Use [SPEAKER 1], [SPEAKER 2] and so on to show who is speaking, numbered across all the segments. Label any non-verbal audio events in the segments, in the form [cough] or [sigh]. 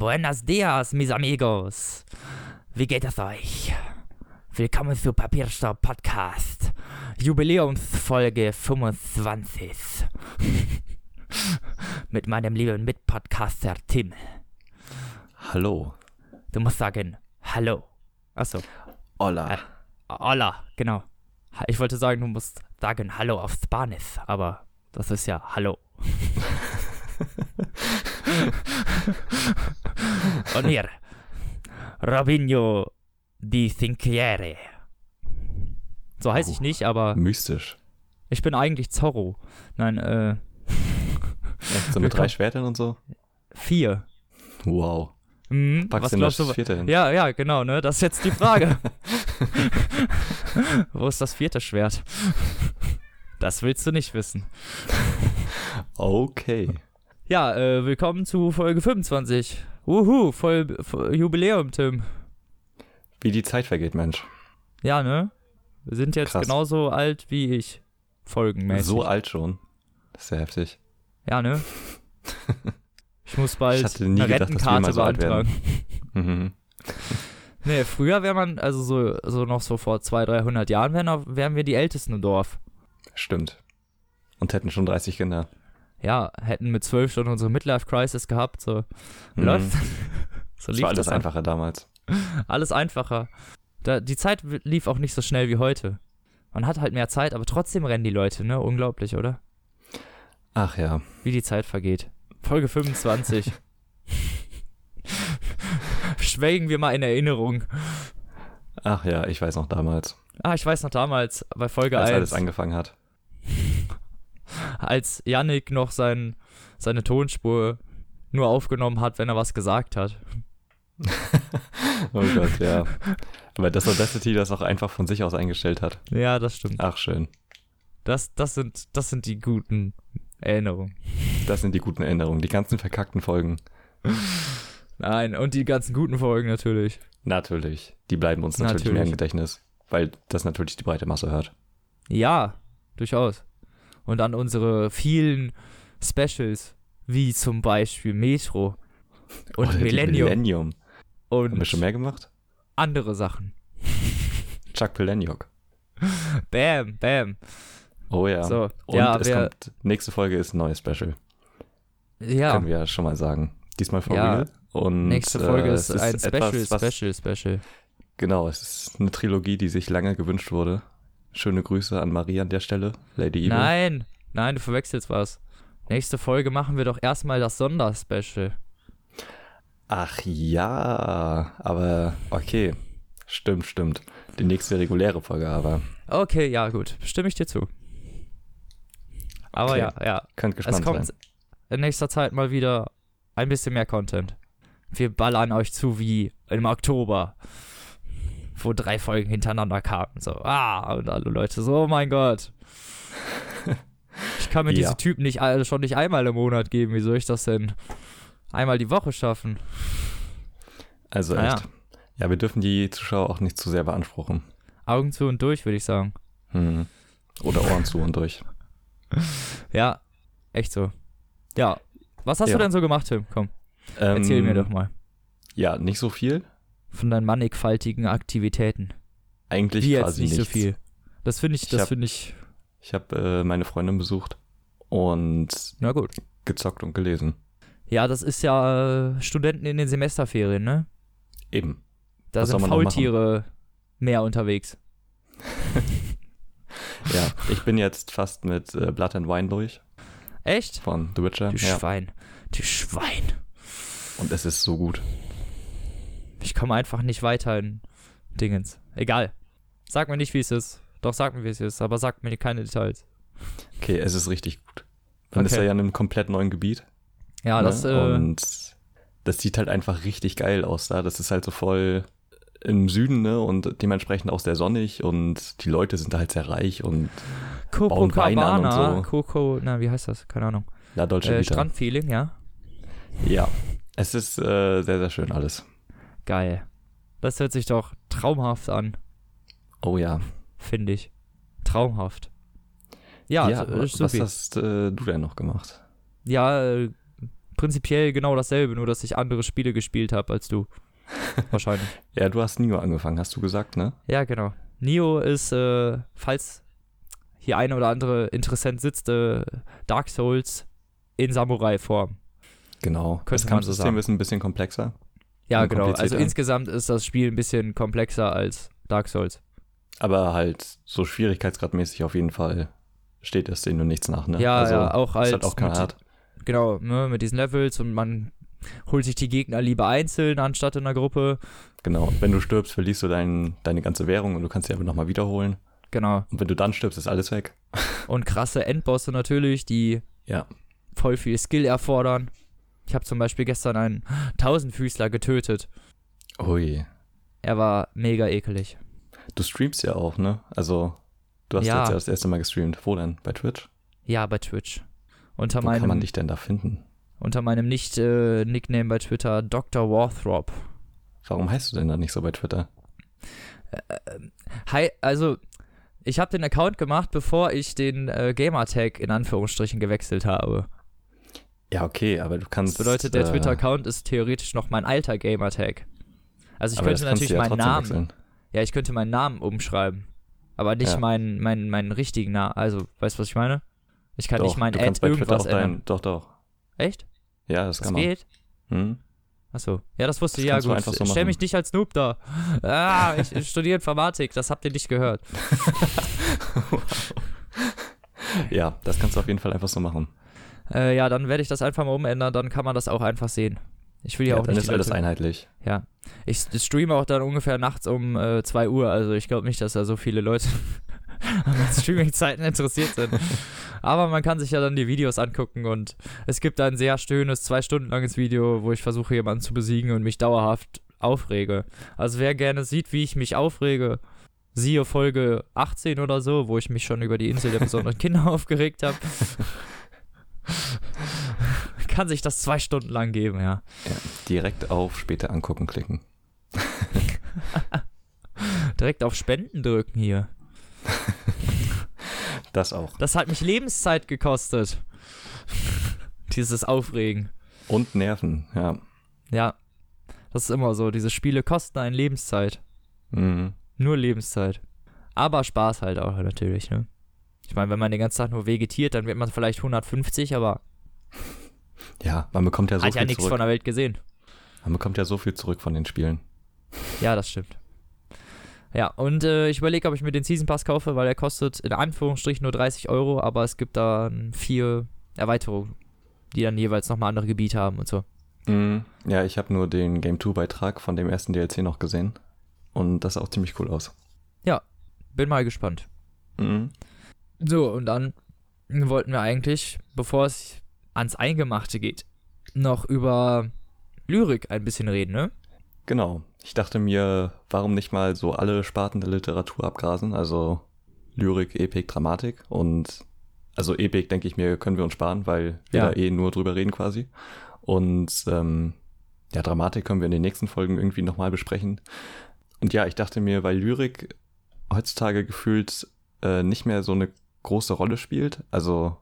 [SPEAKER 1] Buenos dias, mis amigos. Wie geht es euch? Willkommen zu Papierstopp Podcast. Jubiläumsfolge 25. [laughs] Mit meinem lieben Mitpodcaster Tim.
[SPEAKER 2] Hallo.
[SPEAKER 1] Du musst sagen, hallo. Achso,
[SPEAKER 2] Hola.
[SPEAKER 1] Äh, hola, genau. Ich wollte sagen, du musst sagen Hallo auf Spanisch, aber das ist ja Hallo. [laughs] [laughs] Und hier, Robinho di Cinquiere. So heiße ich nicht, aber
[SPEAKER 2] Mystisch.
[SPEAKER 1] ich bin eigentlich Zorro. Nein, äh, [laughs]
[SPEAKER 2] Echt, so mit drei Schwertern und so?
[SPEAKER 1] vier.
[SPEAKER 2] Wow.
[SPEAKER 1] Hm,
[SPEAKER 2] Packst
[SPEAKER 1] was glaubst
[SPEAKER 2] das
[SPEAKER 1] du?
[SPEAKER 2] vierte hin?
[SPEAKER 1] Ja, ja, genau, ne? Das ist jetzt die Frage. [laughs] Wo ist das vierte Schwert? Das willst du nicht wissen.
[SPEAKER 2] Okay.
[SPEAKER 1] Ja, äh, willkommen zu Folge 25. Uhu, voll, voll Jubiläum, Tim.
[SPEAKER 2] Wie die Zeit vergeht, Mensch.
[SPEAKER 1] Ja, ne? Wir sind jetzt
[SPEAKER 2] Krass.
[SPEAKER 1] genauso alt wie ich. Folgenmäßig.
[SPEAKER 2] So alt schon. Das ist ja heftig.
[SPEAKER 1] Ja, ne? [laughs] Ich muss bald
[SPEAKER 2] Ich
[SPEAKER 1] eine
[SPEAKER 2] gedacht,
[SPEAKER 1] Rentenkarte
[SPEAKER 2] so
[SPEAKER 1] beantragen. [laughs]
[SPEAKER 2] Mhm.
[SPEAKER 1] Nee, früher wäre man, also so, so noch so vor 200, 300 Jahren, wären, wären wir die Ältesten im Dorf.
[SPEAKER 2] Stimmt. Und hätten schon 30 Kinder.
[SPEAKER 1] Ja, hätten mit 12 schon unsere Midlife-Crisis gehabt, so.
[SPEAKER 2] Mhm.
[SPEAKER 1] Läuft. [laughs] so
[SPEAKER 2] Das
[SPEAKER 1] lief
[SPEAKER 2] war alles
[SPEAKER 1] das
[SPEAKER 2] einfacher damals.
[SPEAKER 1] Alles einfacher. Da, die Zeit lief auch nicht so schnell wie heute. Man hat halt mehr Zeit, aber trotzdem rennen die Leute, ne? Unglaublich, oder?
[SPEAKER 2] Ach ja.
[SPEAKER 1] Wie die Zeit vergeht. Folge 25. [laughs] Schwelgen wir mal in Erinnerung.
[SPEAKER 2] Ach ja, ich weiß noch damals,
[SPEAKER 1] Ah, ich weiß noch damals, bei Folge
[SPEAKER 2] als
[SPEAKER 1] 1,
[SPEAKER 2] alles angefangen hat. [laughs]
[SPEAKER 1] als Yannick noch sein, seine Tonspur nur aufgenommen hat, wenn er was gesagt hat. [laughs]
[SPEAKER 2] Oh Gott, ja. Aber das Audacity das auch einfach von sich aus eingestellt hat.
[SPEAKER 1] Ja, das stimmt.
[SPEAKER 2] Ach schön.
[SPEAKER 1] Das, das, sind, das sind die guten Erinnerungen.
[SPEAKER 2] Das sind die guten Erinnerungen. Die ganzen verkackten Folgen.
[SPEAKER 1] Nein, und die ganzen guten Folgen natürlich.
[SPEAKER 2] Natürlich. Die bleiben uns natürlich,
[SPEAKER 1] Natürlich.
[SPEAKER 2] mehr im Gedächtnis. Weil das natürlich die breite Masse hört.
[SPEAKER 1] Ja, durchaus. Und dann unsere vielen Specials, wie zum Beispiel Metro und
[SPEAKER 2] Oder die
[SPEAKER 1] Millennium
[SPEAKER 2] Millennium. Haben wir
[SPEAKER 1] und
[SPEAKER 2] schon mehr gemacht?
[SPEAKER 1] andere Sachen. [laughs]
[SPEAKER 2] Chuck Palahniuk.
[SPEAKER 1] Bam, bam.
[SPEAKER 2] Oh ja.
[SPEAKER 1] So,
[SPEAKER 2] Und
[SPEAKER 1] ja,
[SPEAKER 2] es
[SPEAKER 1] wer,
[SPEAKER 2] kommt, nächste Folge ist ein neues Special.
[SPEAKER 1] ja,
[SPEAKER 2] Können wir ja schon mal sagen. Diesmal for
[SPEAKER 1] Ja.
[SPEAKER 2] real. Und,
[SPEAKER 1] nächste Folge
[SPEAKER 2] äh,
[SPEAKER 1] ist ein Special,
[SPEAKER 2] etwas, was,
[SPEAKER 1] Special, Special.
[SPEAKER 2] Genau, es ist eine Trilogie, die sich lange gewünscht wurde. Schöne Grüße an Marie an der Stelle, Lady Evil.
[SPEAKER 1] Nein, nein, du verwechselst was. Nächste Folge machen wir doch erstmal das Sonderspecial.
[SPEAKER 2] Ach ja, aber okay. Stimmt, stimmt. Die nächste reguläre Folge aber.
[SPEAKER 1] Okay, ja, gut. Stimme ich dir zu. Aber
[SPEAKER 2] Okay.
[SPEAKER 1] ja, ja.
[SPEAKER 2] Könnt
[SPEAKER 1] Es
[SPEAKER 2] gespannt
[SPEAKER 1] kommt
[SPEAKER 2] sein.
[SPEAKER 1] in nächster Zeit mal wieder ein bisschen mehr Content. Wir ballern euch zu wie im Oktober, wo drei Folgen hintereinander kamen. So, ah, und alle Leute so, oh mein Gott. Ich kann mir [laughs]
[SPEAKER 2] Ja.
[SPEAKER 1] diese Typen nicht alle schon nicht einmal im Monat geben. Wie soll ich das denn einmal die Woche schaffen?
[SPEAKER 2] Also
[SPEAKER 1] Ah,
[SPEAKER 2] echt. Ja. wir dürfen die Zuschauer auch nicht zu sehr beanspruchen.
[SPEAKER 1] Augen zu und durch, würde ich sagen.
[SPEAKER 2] Hm. Oder Ohren zu und durch. [laughs]
[SPEAKER 1] Ja, echt so. Ja. Was hast
[SPEAKER 2] Ja.
[SPEAKER 1] du denn so gemacht, Tim? Komm, erzähl
[SPEAKER 2] Ähm,
[SPEAKER 1] mir doch mal
[SPEAKER 2] Ja, nicht so viel.
[SPEAKER 1] Von deinen mannigfaltigen Aktivitäten.
[SPEAKER 2] Eigentlich
[SPEAKER 1] Wie jetzt
[SPEAKER 2] quasi
[SPEAKER 1] nicht so
[SPEAKER 2] nichts.
[SPEAKER 1] viel. Das finde ich,
[SPEAKER 2] Ich
[SPEAKER 1] das finde ich,
[SPEAKER 2] Ich habe äh, meine Freundin besucht und
[SPEAKER 1] na gut.
[SPEAKER 2] gezockt und gelesen.
[SPEAKER 1] Ja, das ist ja äh, Studenten in den Semesterferien, ne?
[SPEAKER 2] Eben.
[SPEAKER 1] Da
[SPEAKER 2] Was
[SPEAKER 1] sind? Faultiere mehr unterwegs. [laughs]
[SPEAKER 2] Ja, ich bin jetzt fast mit äh, Blood and Wine durch
[SPEAKER 1] Echt?
[SPEAKER 2] von The Witcher.
[SPEAKER 1] Du
[SPEAKER 2] Ja.
[SPEAKER 1] Schwein. Du Schwein.
[SPEAKER 2] Und es ist so gut.
[SPEAKER 1] Ich komme einfach nicht weiter in Dingens. Egal. Sag mir nicht, wie es ist. Doch, sag mir, wie es ist, aber sag mir keine Details.
[SPEAKER 2] Okay, es ist richtig gut. Man ist
[SPEAKER 1] Okay.
[SPEAKER 2] ja in einem komplett neuen Gebiet.
[SPEAKER 1] Ja,
[SPEAKER 2] ne?
[SPEAKER 1] das, äh,
[SPEAKER 2] Und das sieht halt einfach richtig geil aus da. Das ist halt so voll im Süden, ne? Und dementsprechend auch sehr sonnig und die Leute sind da halt sehr reich und bauen Wein an und so.
[SPEAKER 1] Coco, na, wie heißt das? Keine Ahnung.
[SPEAKER 2] ja, deutsche
[SPEAKER 1] Äh,
[SPEAKER 2] Vita.
[SPEAKER 1] Strandfeeling, ja.
[SPEAKER 2] Ja. Es ist äh, sehr, sehr schön alles.
[SPEAKER 1] Geil. Das hört sich doch traumhaft an,
[SPEAKER 2] Oh ja.
[SPEAKER 1] finde ich. Traumhaft. Ja,
[SPEAKER 2] ja
[SPEAKER 1] so- äh,
[SPEAKER 2] was hast äh, du denn noch gemacht?
[SPEAKER 1] Ja, äh, prinzipiell genau dasselbe, nur dass ich andere Spiele gespielt habe als du. [laughs] Wahrscheinlich.
[SPEAKER 2] Ja, du hast Nio angefangen, hast du gesagt, ne?
[SPEAKER 1] Ja, genau. Nio ist, äh, falls hier ein oder andere Interessent sitzt, äh, Dark Souls in Samurai-Form.
[SPEAKER 2] Genau.
[SPEAKER 1] Könnte
[SPEAKER 2] das
[SPEAKER 1] man so
[SPEAKER 2] Kampfsystem
[SPEAKER 1] sagen.
[SPEAKER 2] ist ein bisschen komplexer.
[SPEAKER 1] Ja,
[SPEAKER 2] Und
[SPEAKER 1] genau. Also insgesamt ist das Spiel ein bisschen komplexer als Dark Souls.
[SPEAKER 2] Aber halt so schwierigkeitsgradmäßig auf jeden Fall steht es denen nur nichts nach, ne?
[SPEAKER 1] Ja,
[SPEAKER 2] also,
[SPEAKER 1] ja, auch als
[SPEAKER 2] ist halt auch kein hart.
[SPEAKER 1] Genau, ne, mit diesen Levels und man holt sich die Gegner lieber einzeln anstatt in einer Gruppe.
[SPEAKER 2] Genau. Wenn du stirbst, verlierst du dein, deine ganze Währung und du kannst sie einfach nochmal wiederholen.
[SPEAKER 1] Genau.
[SPEAKER 2] Und wenn du dann stirbst, ist alles weg.
[SPEAKER 1] Und krasse Endbosse natürlich, die
[SPEAKER 2] Ja.
[SPEAKER 1] voll viel Skill erfordern. Ich habe zum Beispiel gestern einen Tausendfüßler getötet.
[SPEAKER 2] Ui.
[SPEAKER 1] Er war mega ekelig.
[SPEAKER 2] Du streamst ja auch, ne? Also, du hast
[SPEAKER 1] Ja.
[SPEAKER 2] jetzt ja das erste Mal gestreamt. Wo denn? Bei Twitch?
[SPEAKER 1] Ja, bei Twitch. Unter
[SPEAKER 2] Wo kann man
[SPEAKER 1] meinem,
[SPEAKER 2] dich denn da finden?
[SPEAKER 1] unter meinem Nicht-Nickname bei Twitter Dr. Warthrop.
[SPEAKER 2] Warum heißt du denn da nicht so bei Twitter?
[SPEAKER 1] Hi, also ich habe den Account gemacht, bevor ich den äh, Gamertag in Anführungsstrichen gewechselt habe.
[SPEAKER 2] Ja, okay, aber du
[SPEAKER 1] Das
[SPEAKER 2] kannst.
[SPEAKER 1] bedeutet, der
[SPEAKER 2] äh,
[SPEAKER 1] Twitter-Account ist theoretisch noch mein alter Gamertag. Also ich
[SPEAKER 2] das
[SPEAKER 1] könnte natürlich
[SPEAKER 2] ja
[SPEAKER 1] meinen Namen,
[SPEAKER 2] wechseln.
[SPEAKER 1] ja, ich könnte meinen Namen umschreiben, aber nicht
[SPEAKER 2] Ja.
[SPEAKER 1] meinen, meinen, meinen richtigen Namen. Also, weißt du, was ich meine? Ich kann
[SPEAKER 2] Doch,
[SPEAKER 1] nicht meinen Ad irgendwas
[SPEAKER 2] auch
[SPEAKER 1] ändern.
[SPEAKER 2] dein, Doch, doch.
[SPEAKER 1] Echt?
[SPEAKER 2] Ja, das,
[SPEAKER 1] Das
[SPEAKER 2] kann man.
[SPEAKER 1] geht?
[SPEAKER 2] Hm?
[SPEAKER 1] Achso, ja, das wusste
[SPEAKER 2] Das
[SPEAKER 1] ich. Ja, gut.
[SPEAKER 2] so
[SPEAKER 1] Stell mich nicht als Noob da. Ah, ich, ich studiere Informatik, das habt ihr nicht gehört. [laughs]
[SPEAKER 2] Ja, das kannst du auf jeden Fall einfach so machen.
[SPEAKER 1] Äh, ja, dann werde ich das einfach mal umändern, dann kann man das auch einfach sehen. Ich will ja,
[SPEAKER 2] Ja,
[SPEAKER 1] auch
[SPEAKER 2] dann
[SPEAKER 1] nicht
[SPEAKER 2] ist
[SPEAKER 1] die
[SPEAKER 2] alles einheitlich.
[SPEAKER 1] Ja. Ich streame auch dann ungefähr nachts um äh, 2 Uhr, also ich glaube nicht, dass da so viele Leute [laughs] an Streaming-Zeiten interessiert sind. Aber man kann sich ja dann die Videos angucken und es gibt ein sehr schönes, zwei Stunden langes Video, wo ich versuche, jemanden zu besiegen und mich dauerhaft aufrege. Also wer gerne sieht, wie ich mich aufrege, siehe Folge 18 oder so, wo ich mich schon über die Insel der besonderen Kinder [laughs] aufgeregt habe. [laughs] kann sich das zwei Stunden lang geben, ja.
[SPEAKER 2] Direkt auf später angucken klicken. [laughs]
[SPEAKER 1] Direkt auf Spenden drücken hier. [laughs]
[SPEAKER 2] Das auch.
[SPEAKER 1] Das hat mich Lebenszeit gekostet. Dieses Aufregen.
[SPEAKER 2] Und Nerven, ja.
[SPEAKER 1] Ja, das ist immer so. Diese Spiele kosten einen Lebenszeit.
[SPEAKER 2] Mhm.
[SPEAKER 1] Nur Lebenszeit. Aber Spaß halt auch natürlich, ne? Ich meine, wenn man den ganzen Tag nur vegetiert, dann wird man vielleicht 150, aber
[SPEAKER 2] Ja, man bekommt ja so
[SPEAKER 1] hat ja
[SPEAKER 2] viel
[SPEAKER 1] nichts
[SPEAKER 2] zurück.
[SPEAKER 1] von der Welt gesehen.
[SPEAKER 2] Man bekommt ja so viel zurück von den Spielen.
[SPEAKER 1] Ja, das stimmt. Ja, und äh, ich überlege, ob ich mir den Season Pass kaufe, weil er kostet in Anführungsstrichen nur 30 Euro, aber es gibt dann vier Erweiterungen, die dann jeweils nochmal andere Gebiete haben und so.
[SPEAKER 2] Mhm. Ja, ich habe nur den Game 2 Beitrag von dem ersten DLC noch gesehen. Und das sah auch ziemlich cool aus.
[SPEAKER 1] Bin mal gespannt.
[SPEAKER 2] Mhm.
[SPEAKER 1] So, und dann wollten wir eigentlich, bevor es ans Eingemachte geht, noch über Lyrik ein bisschen reden, ne?
[SPEAKER 2] Genau. Ich dachte mir, warum nicht mal so alle Sparten der Literatur abgrasen? Also Lyrik, Epik, Dramatik. Und also Epik, denke ich mir, können wir uns sparen, weil wir
[SPEAKER 1] Ja.
[SPEAKER 2] da eh nur drüber reden quasi. Und ähm, ja, Dramatik können wir in den nächsten Folgen irgendwie nochmal besprechen. Und ja, ich dachte mir, weil Lyrik heutzutage gefühlt äh, nicht mehr so eine große Rolle spielt, also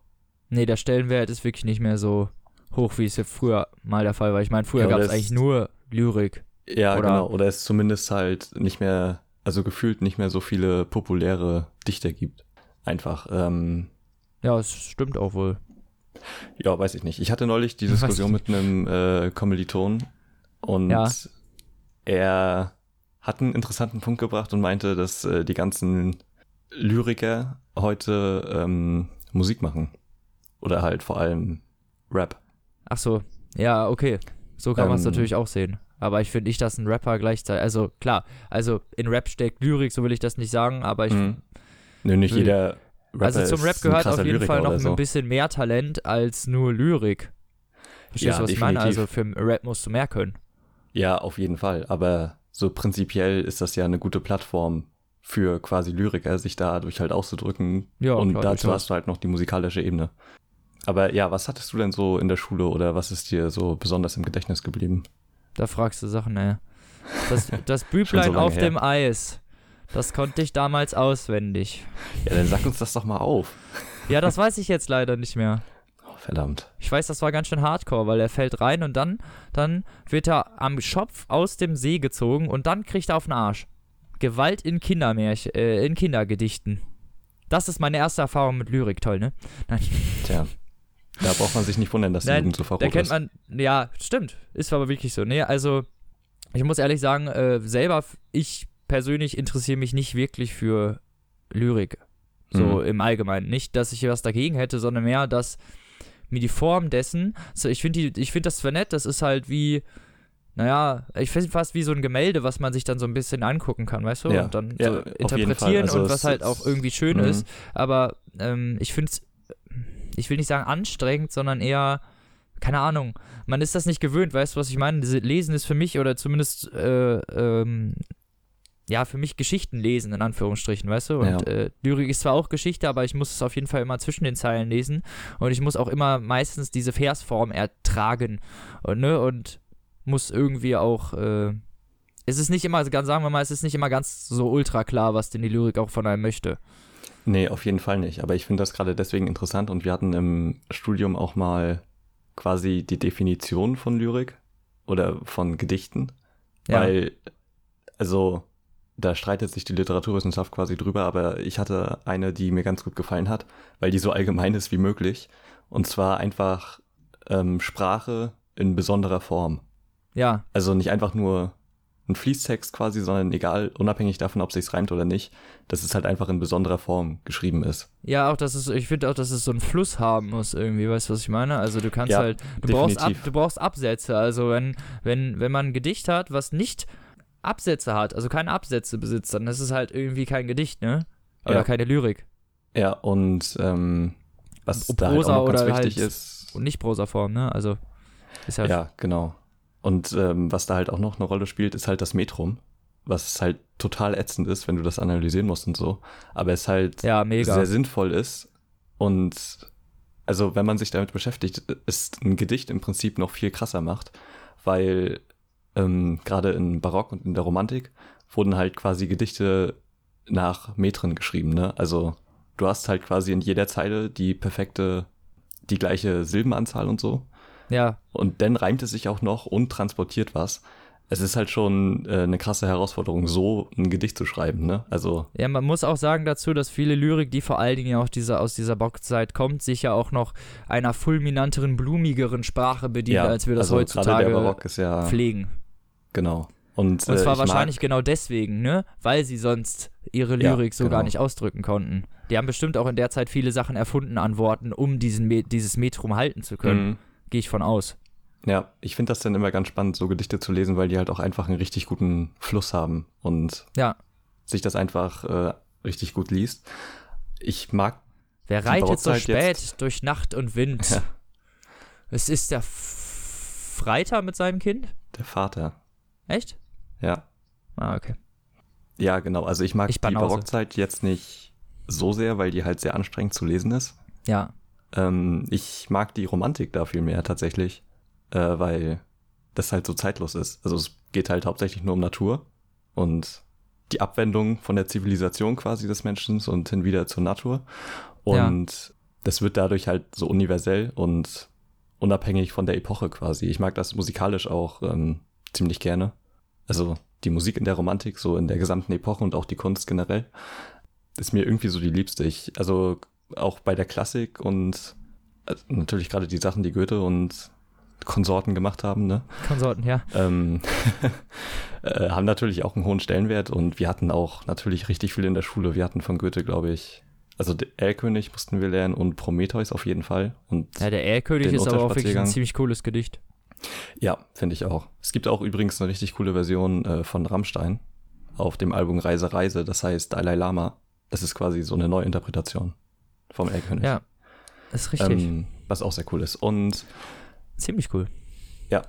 [SPEAKER 1] Nee, der Stellenwert ist wirklich nicht mehr so hoch, wie es ja früher mal der Fall war. Ich meine, früher
[SPEAKER 2] Ja,
[SPEAKER 1] gab es eigentlich nur Lyrik.
[SPEAKER 2] Ja,
[SPEAKER 1] Oder-
[SPEAKER 2] genau. Oder es zumindest halt nicht mehr, also gefühlt nicht mehr so viele populäre Dichter gibt. Einfach. Ähm,
[SPEAKER 1] Ja, es stimmt auch wohl.
[SPEAKER 2] ja, weiß ich nicht. Ich hatte neulich die [laughs] Diskussion mit einem äh, Kommiliton und
[SPEAKER 1] Ja.
[SPEAKER 2] er hat einen interessanten Punkt gebracht und meinte, dass äh, die ganzen Lyriker heute ähm, Musik machen. Oder halt vor allem Rap.
[SPEAKER 1] Ach so, ja, okay. So kann man es
[SPEAKER 2] Ähm.
[SPEAKER 1] natürlich auch sehen. Aber ich finde nicht, dass ein Rapper gleichzeitig, also klar, also in Rap steckt Lyrik, so will ich das nicht sagen, aber ich,
[SPEAKER 2] Mhm. Nö, nicht jeder Rapper
[SPEAKER 1] also zum Rap gehört auf jeden
[SPEAKER 2] Lyriker
[SPEAKER 1] Fall noch
[SPEAKER 2] so.
[SPEAKER 1] ein bisschen mehr Talent als nur Lyrik. Verstehst
[SPEAKER 2] Ja,
[SPEAKER 1] du, was ich meine?
[SPEAKER 2] definitiv.
[SPEAKER 1] Also für Rap musst du mehr können.
[SPEAKER 2] Ja, auf jeden Fall. Aber so prinzipiell ist das ja eine gute Plattform für quasi Lyriker, sich dadurch halt auszudrücken.
[SPEAKER 1] Ja,
[SPEAKER 2] und
[SPEAKER 1] klar,
[SPEAKER 2] dazu hast du halt noch die musikalische Ebene. Aber ja, was hattest du denn so in der Schule oder was ist dir so besonders im Gedächtnis geblieben?
[SPEAKER 1] Da fragst du Sachen, ey. [laughs] Das, das Büblein
[SPEAKER 2] lange
[SPEAKER 1] auf
[SPEAKER 2] her.
[SPEAKER 1] dem Eis, das konnte ich damals auswendig.
[SPEAKER 2] Ja, dann sag uns das doch mal auf.
[SPEAKER 1] Ja, das weiß ich jetzt leider nicht mehr.
[SPEAKER 2] Oh, verdammt.
[SPEAKER 1] Ich weiß, das war ganz schön hardcore, weil er fällt rein und dann, dann wird er am Schopf aus dem See gezogen und dann kriegt er auf den Arsch. Gewalt in Kindermärchen, äh, in Kindergedichten. Das ist meine erste Erfahrung mit Lyrik, toll, ne? Nein.
[SPEAKER 2] Tja. Da braucht man sich nicht wundern, dass die
[SPEAKER 1] Nein,
[SPEAKER 2] Jugend so verrückt
[SPEAKER 1] Da kennt
[SPEAKER 2] ist.
[SPEAKER 1] man, ja, stimmt. Ist aber wirklich so. Nee, also, ich muss ehrlich sagen, äh, selber, ich persönlich interessiere mich nicht wirklich für Lyrik. So
[SPEAKER 2] Mhm.
[SPEAKER 1] im Allgemeinen. Nicht, dass ich was dagegen hätte, sondern mehr, dass mir die Form dessen, so ich finde ich finde das zwar nett, das ist halt wie, naja, ich finde fast wie so ein Gemälde, was man sich dann so ein bisschen angucken kann, weißt du?
[SPEAKER 2] Ja,
[SPEAKER 1] Und dann
[SPEAKER 2] ja,
[SPEAKER 1] so interpretieren.
[SPEAKER 2] Also
[SPEAKER 1] und was halt auch irgendwie schön
[SPEAKER 2] Mhm.
[SPEAKER 1] ist. Aber ähm, ich finde es, ich will nicht sagen anstrengend, sondern eher, keine Ahnung, man ist das nicht gewöhnt, weißt du, was ich meine? Lesen ist für mich oder zumindest, äh, ähm, ja, für mich Geschichten lesen, in Anführungsstrichen, weißt du? Und
[SPEAKER 2] Ja.
[SPEAKER 1] äh, Lyrik ist zwar auch Geschichte, aber ich muss es auf jeden Fall immer zwischen den Zeilen lesen und ich muss auch immer meistens diese Versform ertragen und, ne, und muss irgendwie auch, äh, es ist nicht immer, sagen wir mal, es ist nicht immer ganz so ultra klar, was denn die Lyrik auch von einem möchte.
[SPEAKER 2] Nee, auf jeden Fall nicht. Aber ich finde das gerade deswegen interessant und wir hatten im Studium auch mal quasi die Definition von Lyrik oder von Gedichten.
[SPEAKER 1] Ja.
[SPEAKER 2] Weil, also, da streitet sich die Literaturwissenschaft quasi drüber, aber ich hatte eine, die mir ganz gut gefallen hat, weil die so allgemein ist wie möglich. Und zwar einfach ähm, Sprache in besonderer Form.
[SPEAKER 1] Ja,
[SPEAKER 2] Also nicht einfach nur ein Fließtext quasi, sondern egal, unabhängig davon, ob sich's reimt oder nicht, dass es halt einfach in besonderer Form geschrieben ist.
[SPEAKER 1] Ja, auch, dass es, ich finde auch, dass es so einen Fluss haben muss irgendwie, weißt du, was ich meine? Also du kannst
[SPEAKER 2] Ja,
[SPEAKER 1] halt, du brauchst, ab, du brauchst Absätze, also wenn, wenn, wenn man ein Gedicht hat, was nicht Absätze hat, also keine Absätze besitzt, dann ist es halt irgendwie kein Gedicht, ne? Oder
[SPEAKER 2] Ja.
[SPEAKER 1] keine Lyrik.
[SPEAKER 2] Ja, und ähm, was
[SPEAKER 1] Und
[SPEAKER 2] da halt auch ganz
[SPEAKER 1] oder
[SPEAKER 2] wichtig
[SPEAKER 1] halt-
[SPEAKER 2] ist,
[SPEAKER 1] Und nicht Prosaform, ne? Also ist ja,
[SPEAKER 2] ja, genau. Und ähm, was da halt auch noch eine Rolle spielt, ist halt das Metrum, was halt total ätzend ist, wenn du das analysieren musst und so. Aber es halt
[SPEAKER 1] ja
[SPEAKER 2] sehr sinnvoll ist und also wenn man sich damit beschäftigt, ist ein Gedicht im Prinzip noch viel krasser macht, weil ähm, gerade in Barock und in der Romantik wurden halt quasi Gedichte nach Metren geschrieben, ne? Also du hast halt quasi in jeder Zeile die perfekte, die gleiche Silbenanzahl und so.
[SPEAKER 1] Ja,
[SPEAKER 2] Und dann reimt es sich auch noch und transportiert was. Es ist halt schon äh, eine krasse Herausforderung, so ein Gedicht zu schreiben, ne? Also,
[SPEAKER 1] Ja, man muss auch sagen dazu, dass viele Lyrik, die vor allen Dingen ja auch diese, aus dieser Bockzeit kommt, sich ja auch noch einer fulminanteren, blumigeren Sprache bedient,
[SPEAKER 2] ja,
[SPEAKER 1] als wir das
[SPEAKER 2] also
[SPEAKER 1] heutzutage
[SPEAKER 2] der Barock ist ja,
[SPEAKER 1] pflegen.
[SPEAKER 2] genau. Und,
[SPEAKER 1] Und
[SPEAKER 2] äh,
[SPEAKER 1] zwar
[SPEAKER 2] mag-
[SPEAKER 1] wahrscheinlich genau deswegen, ne? Weil sie sonst ihre
[SPEAKER 2] Ja,
[SPEAKER 1] Lyrik so
[SPEAKER 2] genau.
[SPEAKER 1] gar nicht ausdrücken konnten. Die haben bestimmt auch in der Zeit viele Sachen erfunden an Worten, um diesen Me dieses Metrum halten zu können.
[SPEAKER 2] Mhm.
[SPEAKER 1] Gehe ich von aus.
[SPEAKER 2] Ja, ich finde das dann immer ganz spannend, so Gedichte zu lesen, weil die halt auch einfach einen richtig guten Fluss haben und
[SPEAKER 1] Ja.
[SPEAKER 2] sich das einfach äh, richtig gut liest. Ich mag,
[SPEAKER 1] Wer reitet so spät
[SPEAKER 2] jetzt-
[SPEAKER 1] durch Nacht und Wind?
[SPEAKER 2] Ja.
[SPEAKER 1] Es ist der Freiter mit seinem Kind?
[SPEAKER 2] der Vater,
[SPEAKER 1] Echt?
[SPEAKER 2] ja.
[SPEAKER 1] Ah, okay.
[SPEAKER 2] Ja, genau. Also ich mag
[SPEAKER 1] Ich
[SPEAKER 2] die. Barockzeit jetzt nicht so sehr, weil die halt sehr anstrengend zu lesen ist.
[SPEAKER 1] Ja.
[SPEAKER 2] Ähm, ich mag die Romantik da viel mehr tatsächlich, äh, weil das halt so zeitlos ist. Also es geht halt hauptsächlich nur um Natur und die Abwendung von der Zivilisation quasi des Menschen und hin wieder zur Natur. Und das wird dadurch halt so universell und unabhängig von der Epoche quasi. Ich mag das musikalisch auch ähm, ziemlich gerne. Also die Musik in der Romantik, so in der gesamten Epoche und auch die Kunst generell, ist mir irgendwie so die liebste. Ich, also auch bei der Klassik und also natürlich gerade die Sachen, die Goethe und Konsorten gemacht haben, ne?
[SPEAKER 1] Konsorten, ja.
[SPEAKER 2] ähm, [laughs] äh, haben natürlich auch einen hohen Stellenwert und wir hatten auch natürlich richtig viel in der Schule. Wir hatten von Goethe, glaube ich, also der Erlkönig mussten wir lernen und Prometheus auf jeden Fall. Und
[SPEAKER 1] Ja, der Erlkönig ist aber auch wirklich ein ziemlich cooles Gedicht.
[SPEAKER 2] ja, finde ich auch. Es gibt auch übrigens eine richtig coole Version äh, von Rammstein auf dem Album Reise Reise, das heißt Dalai Lama. Das ist quasi so eine Neuinterpretation vom Erlkönig.
[SPEAKER 1] Ja, ist richtig.
[SPEAKER 2] ähm, was auch sehr cool ist. Und
[SPEAKER 1] Ziemlich cool.
[SPEAKER 2] Ja.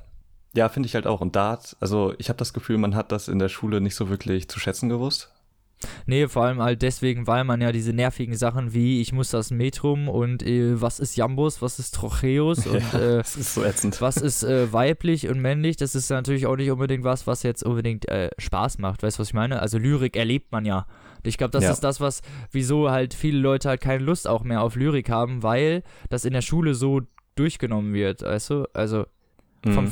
[SPEAKER 2] Ja, finde ich halt auch. Und Dart, also ich habe das Gefühl, man hat das in der Schule nicht so wirklich zu schätzen gewusst.
[SPEAKER 1] Nee, vor allem halt deswegen, weil man ja diese nervigen Sachen wie ich muss das Metrum und äh, was ist Jambus, was ist Trocheus [laughs] und äh,
[SPEAKER 2] Das ist so ätzend.
[SPEAKER 1] was ist äh, weiblich und männlich, das ist natürlich auch nicht unbedingt was, was jetzt unbedingt äh, Spaß macht. Weißt du, was ich meine? Also Lyrik erlebt man ja. Ich glaube, das
[SPEAKER 2] Ja.
[SPEAKER 1] ist das, was, wieso halt viele Leute halt keine Lust auch mehr auf Lyrik haben, weil das in der Schule so durchgenommen wird, weißt du? Also vom,
[SPEAKER 2] Mhm.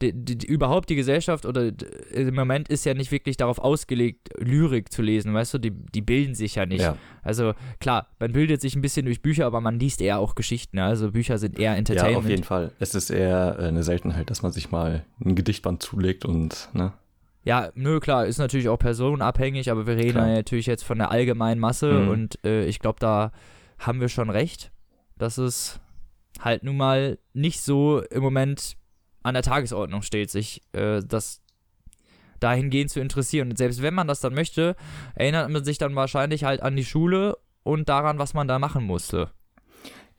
[SPEAKER 1] die, die, die, überhaupt die Gesellschaft oder im Moment ist ja nicht wirklich darauf ausgelegt, Lyrik zu lesen, weißt du? Die, die bilden sich ja nicht.
[SPEAKER 2] Ja,
[SPEAKER 1] Also klar, man bildet sich ein bisschen durch Bücher, aber man liest eher auch Geschichten. ne? Also Bücher sind eher
[SPEAKER 2] ja,
[SPEAKER 1] Entertainment.
[SPEAKER 2] auf jeden Fall. Es ist eher äh, eine Seltenheit, dass man sich mal ein Gedichtband zulegt und, ne?
[SPEAKER 1] Ja, nö, klar, ist natürlich auch personenabhängig, aber wir reden
[SPEAKER 2] Klar.
[SPEAKER 1] ja natürlich jetzt von der allgemeinen Masse
[SPEAKER 2] Mhm.
[SPEAKER 1] und äh, ich glaube, da haben wir schon recht, dass es halt nun mal nicht so im Moment an der Tagesordnung steht, sich äh, das dahingehend zu interessieren. Und selbst wenn man das dann möchte, erinnert man sich dann wahrscheinlich halt an die Schule und daran, was man da machen musste.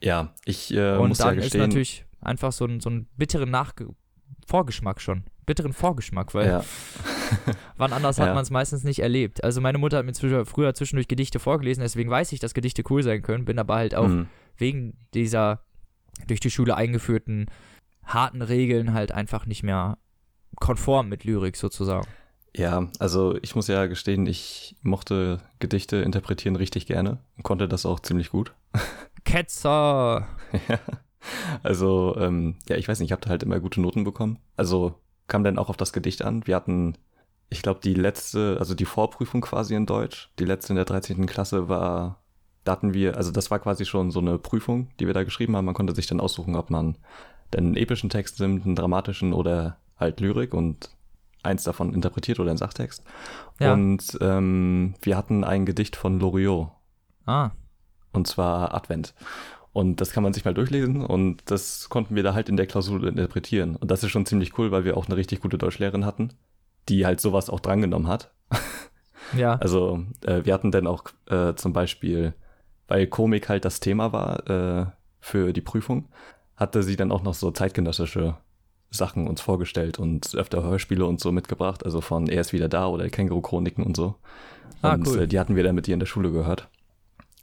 [SPEAKER 2] Ja, ich äh,
[SPEAKER 1] und
[SPEAKER 2] muss
[SPEAKER 1] dann
[SPEAKER 2] ja
[SPEAKER 1] ist
[SPEAKER 2] gestehen.
[SPEAKER 1] natürlich einfach so ein, so ein bitteren Nachge Vorgeschmack schon. Bitteren Vorgeschmack, weil
[SPEAKER 2] ja, [laughs]
[SPEAKER 1] Wann anders hat
[SPEAKER 2] Ja.
[SPEAKER 1] man es meistens nicht erlebt. Also meine Mutter hat mir zwisch- früher zwischendurch Gedichte vorgelesen, deswegen weiß ich, dass Gedichte cool sein können, bin aber halt auch
[SPEAKER 2] mhm.
[SPEAKER 1] wegen dieser durch die Schule eingeführten harten Regeln halt einfach nicht mehr konform mit Lyrik sozusagen.
[SPEAKER 2] ja, also ich muss ja gestehen, ich mochte Gedichte interpretieren richtig gerne und konnte das auch ziemlich gut. [laughs]
[SPEAKER 1] Ketzer!
[SPEAKER 2] Ja. Also, ähm, ja, ich weiß nicht, ich habe da halt immer gute Noten bekommen. Also kam dann auch auf das Gedicht an. Wir hatten, ich glaube, die letzte, also die Vorprüfung quasi in Deutsch, die letzte in der 13. Klasse war, da hatten wir, also das war quasi schon so eine Prüfung, die wir da geschrieben haben. Man konnte sich dann aussuchen, ob man dann einen epischen Text nimmt, einen dramatischen oder halt Lyrik und eins davon interpretiert oder einen Sachtext.
[SPEAKER 1] Ja.
[SPEAKER 2] Und ähm, wir hatten ein Gedicht von Loriot
[SPEAKER 1] Ah,
[SPEAKER 2] und zwar Advent. Und das kann man sich mal durchlesen und das konnten wir da halt in der Klausur interpretieren. Und das ist schon ziemlich cool, weil wir auch eine richtig gute Deutschlehrerin hatten, die halt sowas auch drangenommen hat. [laughs]
[SPEAKER 1] ja.
[SPEAKER 2] Also äh, wir hatten dann auch äh, zum Beispiel, weil Komik halt das Thema war äh, für die Prüfung, hatte sie dann auch noch so zeitgenössische Sachen uns vorgestellt und öfter Hörspiele und so mitgebracht, also von Er ist wieder da oder Känguru-Chroniken und so.
[SPEAKER 1] Ah,
[SPEAKER 2] und
[SPEAKER 1] cool.
[SPEAKER 2] äh, die hatten wir dann mit ihr in der Schule gehört.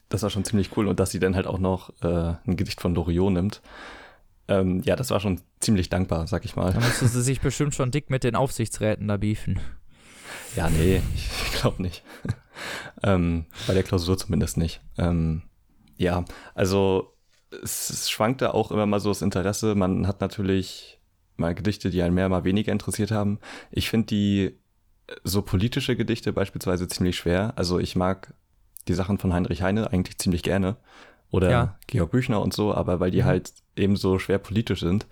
[SPEAKER 2] Das war schon ziemlich cool und dass sie dann halt auch noch äh, ein Gedicht von Loriot nimmt. Ähm, ja, das war schon ziemlich dankbar, sag ich mal.
[SPEAKER 1] Da musste sie sich bestimmt schon dick mit den Aufsichtsräten da beefen.
[SPEAKER 2] Ja, nee, ich glaube nicht. [laughs] ähm, bei der Klausur zumindest nicht. Ähm, ja, also es, es schwankte auch immer mal so das Interesse. Man hat natürlich mal Gedichte, die einen mehr, mal weniger interessiert haben. Ich finde die äh, so politische Gedichte beispielsweise ziemlich schwer. Also ich mag die Sachen von Heinrich Heine eigentlich ziemlich gerne. Oder
[SPEAKER 1] Ja.
[SPEAKER 2] Georg Büchner und so, aber weil die
[SPEAKER 1] Mhm.
[SPEAKER 2] halt eben so schwer politisch sind,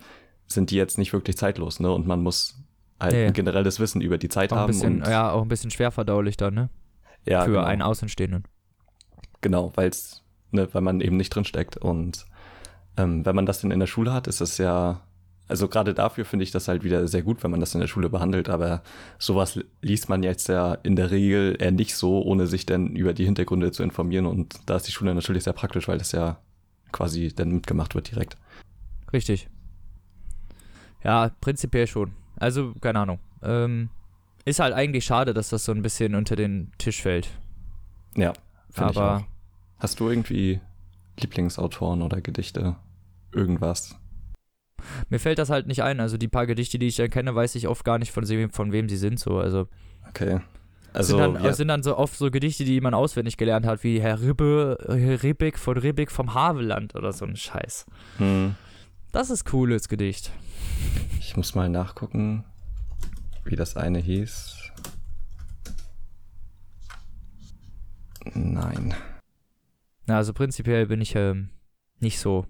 [SPEAKER 2] sind die jetzt nicht wirklich zeitlos, ne? Und man muss halt
[SPEAKER 1] Nee.
[SPEAKER 2] ein generelles Wissen über die Zeit
[SPEAKER 1] Auch
[SPEAKER 2] haben.
[SPEAKER 1] bisschen,
[SPEAKER 2] und,
[SPEAKER 1] ja, auch ein bisschen schwer verdaulich dann, ne?
[SPEAKER 2] ja,
[SPEAKER 1] Für
[SPEAKER 2] genau.
[SPEAKER 1] einen Außenstehenden.
[SPEAKER 2] Genau, weil's, ne, weil man eben nicht drin steckt. Und ähm, wenn man das dann in der Schule hat, ist es ja, also gerade dafür finde ich das halt wieder sehr gut, wenn man das in der Schule behandelt, aber sowas liest man jetzt ja in der Regel eher nicht so, ohne sich dann über die Hintergründe zu informieren. Und da ist die Schule natürlich sehr praktisch, weil das ja quasi dann mitgemacht wird direkt.
[SPEAKER 1] Richtig. Ja, prinzipiell schon. Also, keine Ahnung. Ähm, ist halt eigentlich schade, dass das so ein bisschen unter den Tisch fällt.
[SPEAKER 2] Ja, finde ich auch.
[SPEAKER 1] Aber
[SPEAKER 2] Hast du irgendwie Lieblingsautoren oder Gedichte? Irgendwas?
[SPEAKER 1] Mir fällt das halt nicht ein. Also die paar Gedichte, die ich dann kenne, weiß ich oft gar nicht, von, sie, von wem sie sind. So. Also,
[SPEAKER 2] Okay. Also,
[SPEAKER 1] sind, dann,
[SPEAKER 2] ja,
[SPEAKER 1] sind dann so oft so Gedichte, die man auswendig gelernt hat, wie Herr Ribbe, Herr Ribbeck von Ribbeck vom Havelland oder so ein Scheiß.
[SPEAKER 2] hm.
[SPEAKER 1] Das ist cooles Gedicht.
[SPEAKER 2] Ich muss mal nachgucken, wie das eine hieß. Nein.
[SPEAKER 1] Na, also prinzipiell bin ich ähm, nicht so.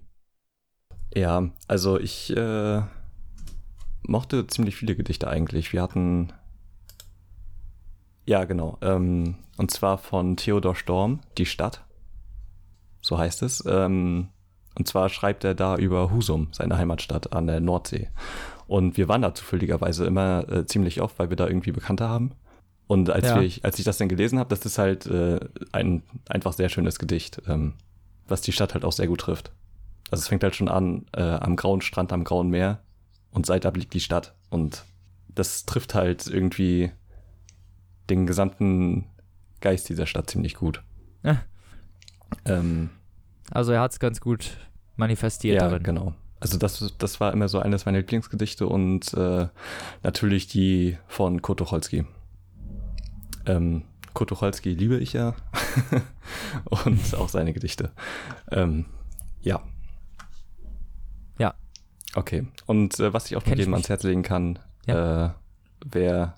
[SPEAKER 2] Ja, also ich äh, mochte ziemlich viele Gedichte eigentlich. Wir hatten. Ja, genau. Ähm, und zwar von Theodor Storm, Die Stadt. So heißt es. Ähm, und zwar schreibt er da über Husum, seine Heimatstadt an der Nordsee. Und wir waren da zufälligerweise immer äh, ziemlich oft, weil wir da irgendwie Bekannte haben. Und als,
[SPEAKER 1] Ja.
[SPEAKER 2] wir, als ich das dann gelesen habe, das ist halt äh, ein einfach sehr schönes Gedicht, ähm, was die Stadt halt auch sehr gut trifft. Also es fängt halt schon an äh, am grauen Strand, am grauen Meer und seitab liegt die Stadt. Und das trifft halt irgendwie den gesamten Geist dieser Stadt ziemlich gut.
[SPEAKER 1] Ja.
[SPEAKER 2] Ähm,
[SPEAKER 1] Also er hat es ganz gut manifestiert
[SPEAKER 2] ja,
[SPEAKER 1] darin.
[SPEAKER 2] genau. Also das, das war immer so eines meiner Lieblingsgedichte und äh, natürlich die von Kurt Tucholsky. Ähm, Kurt Tucholsky liebe ich ja [laughs] und auch seine Gedichte. Ähm, ja, Okay. Und äh, was ich auch
[SPEAKER 1] Kenn
[SPEAKER 2] jedem ans Herz legen kann, äh, wer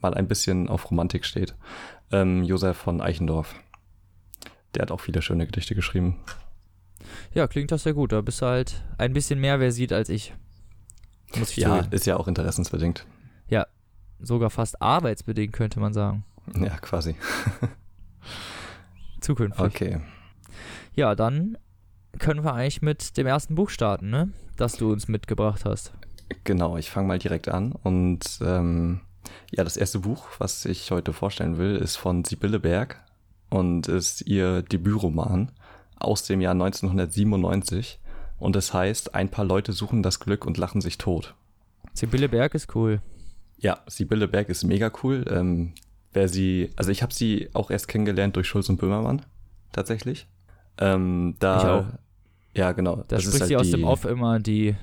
[SPEAKER 2] mal ein bisschen auf Romantik steht, ähm, Josef von Eichendorff. Der hat auch viele schöne Gedichte geschrieben.
[SPEAKER 1] Ja, klingt das sehr gut. Da bist du halt ein bisschen mehr versiert als ich. Muss ich
[SPEAKER 2] Ja,
[SPEAKER 1] zugeben.
[SPEAKER 2] ist ja auch interessensbedingt.
[SPEAKER 1] Sogar fast arbeitsbedingt, könnte man sagen.
[SPEAKER 2] Ja, quasi. [laughs]
[SPEAKER 1] Zukünftig.
[SPEAKER 2] Okay.
[SPEAKER 1] Ja, dann können wir eigentlich mit dem ersten Buch starten, ne? Das du uns mitgebracht hast.
[SPEAKER 2] Genau, ich fange mal direkt an. Und ähm, ja, das erste Buch, was ich heute vorstellen will, ist von Sibylle Berg und ist ihr Debütroman aus dem Jahr 1997. Und es heißt, ein paar Leute suchen das Glück und lachen sich tot.
[SPEAKER 1] Sibylle Berg ist cool.
[SPEAKER 2] Ja, Sibylle Berg ist mega cool. Ähm, wer sie, also ich habe sie auch erst kennengelernt durch Schulz und Böhmermann, tatsächlich. Ähm, da,
[SPEAKER 1] Ich auch.
[SPEAKER 2] Ja, genau.
[SPEAKER 1] Da
[SPEAKER 2] das
[SPEAKER 1] spricht
[SPEAKER 2] ist
[SPEAKER 1] sie
[SPEAKER 2] halt
[SPEAKER 1] aus dem
[SPEAKER 2] die-
[SPEAKER 1] Off immer die.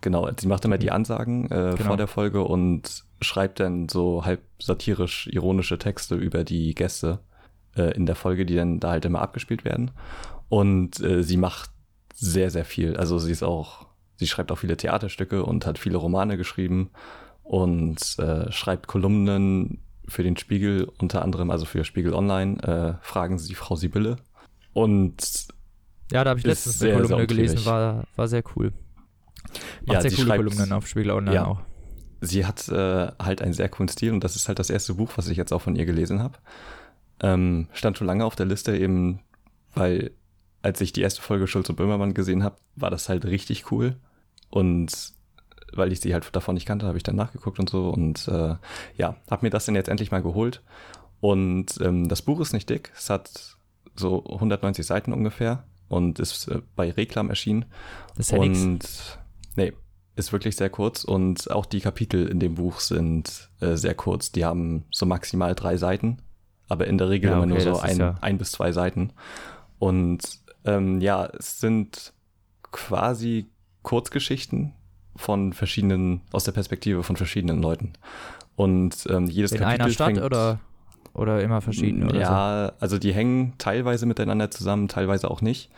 [SPEAKER 2] Genau, sie macht immer die Ansagen äh,
[SPEAKER 1] Genau.
[SPEAKER 2] vor der Folge und schreibt dann so halb satirisch ironische Texte über die Gäste äh, in der Folge, die dann da halt immer abgespielt werden. Und äh, sie macht sehr, sehr viel. Also sie ist auch, sie schreibt auch viele Theaterstücke und hat viele Romane geschrieben und äh, schreibt Kolumnen für den Spiegel, unter anderem also für Spiegel Online, äh, fragen Sie Frau Sibylle. Und
[SPEAKER 1] Ja, da habe ich letztens eine
[SPEAKER 2] sehr
[SPEAKER 1] Kolumne gelesen, war, war sehr cool. Macht
[SPEAKER 2] Ja,
[SPEAKER 1] sehr
[SPEAKER 2] sie
[SPEAKER 1] coole
[SPEAKER 2] schreibt-
[SPEAKER 1] Kolumnen auf Spiegel Online
[SPEAKER 2] Ja.
[SPEAKER 1] auch.
[SPEAKER 2] sie hat äh, halt einen sehr coolen Stil und das ist halt das erste Buch, was ich jetzt auch von ihr gelesen habe. Ähm, stand schon lange auf der Liste eben, weil als ich die erste Folge Schulz und Böhmermann gesehen habe, war das halt richtig cool und weil ich sie halt davon nicht kannte, habe ich dann nachgeguckt und so und äh, ja, habe mir das dann jetzt endlich mal geholt und ähm, das Buch ist nicht dick, es hat so 190 Seiten ungefähr und ist äh, bei Reklam erschienen
[SPEAKER 1] Das ist ja nix.
[SPEAKER 2] und nee, ist wirklich sehr kurz und auch die Kapitel in dem Buch sind äh, sehr kurz. Die haben so maximal drei Seiten, aber in der Regel
[SPEAKER 1] Ja,
[SPEAKER 2] immer nur
[SPEAKER 1] okay,
[SPEAKER 2] so ein,
[SPEAKER 1] ja-
[SPEAKER 2] ein bis zwei Seiten. Und ähm, ja, es sind quasi Kurzgeschichten von verschiedenen, aus der Perspektive von verschiedenen Leuten. Und ähm, jedes
[SPEAKER 1] In
[SPEAKER 2] Kapitel
[SPEAKER 1] einer Stadt
[SPEAKER 2] fängt,
[SPEAKER 1] oder, oder immer verschieden oder
[SPEAKER 2] ja, also die hängen teilweise miteinander zusammen, teilweise auch nicht.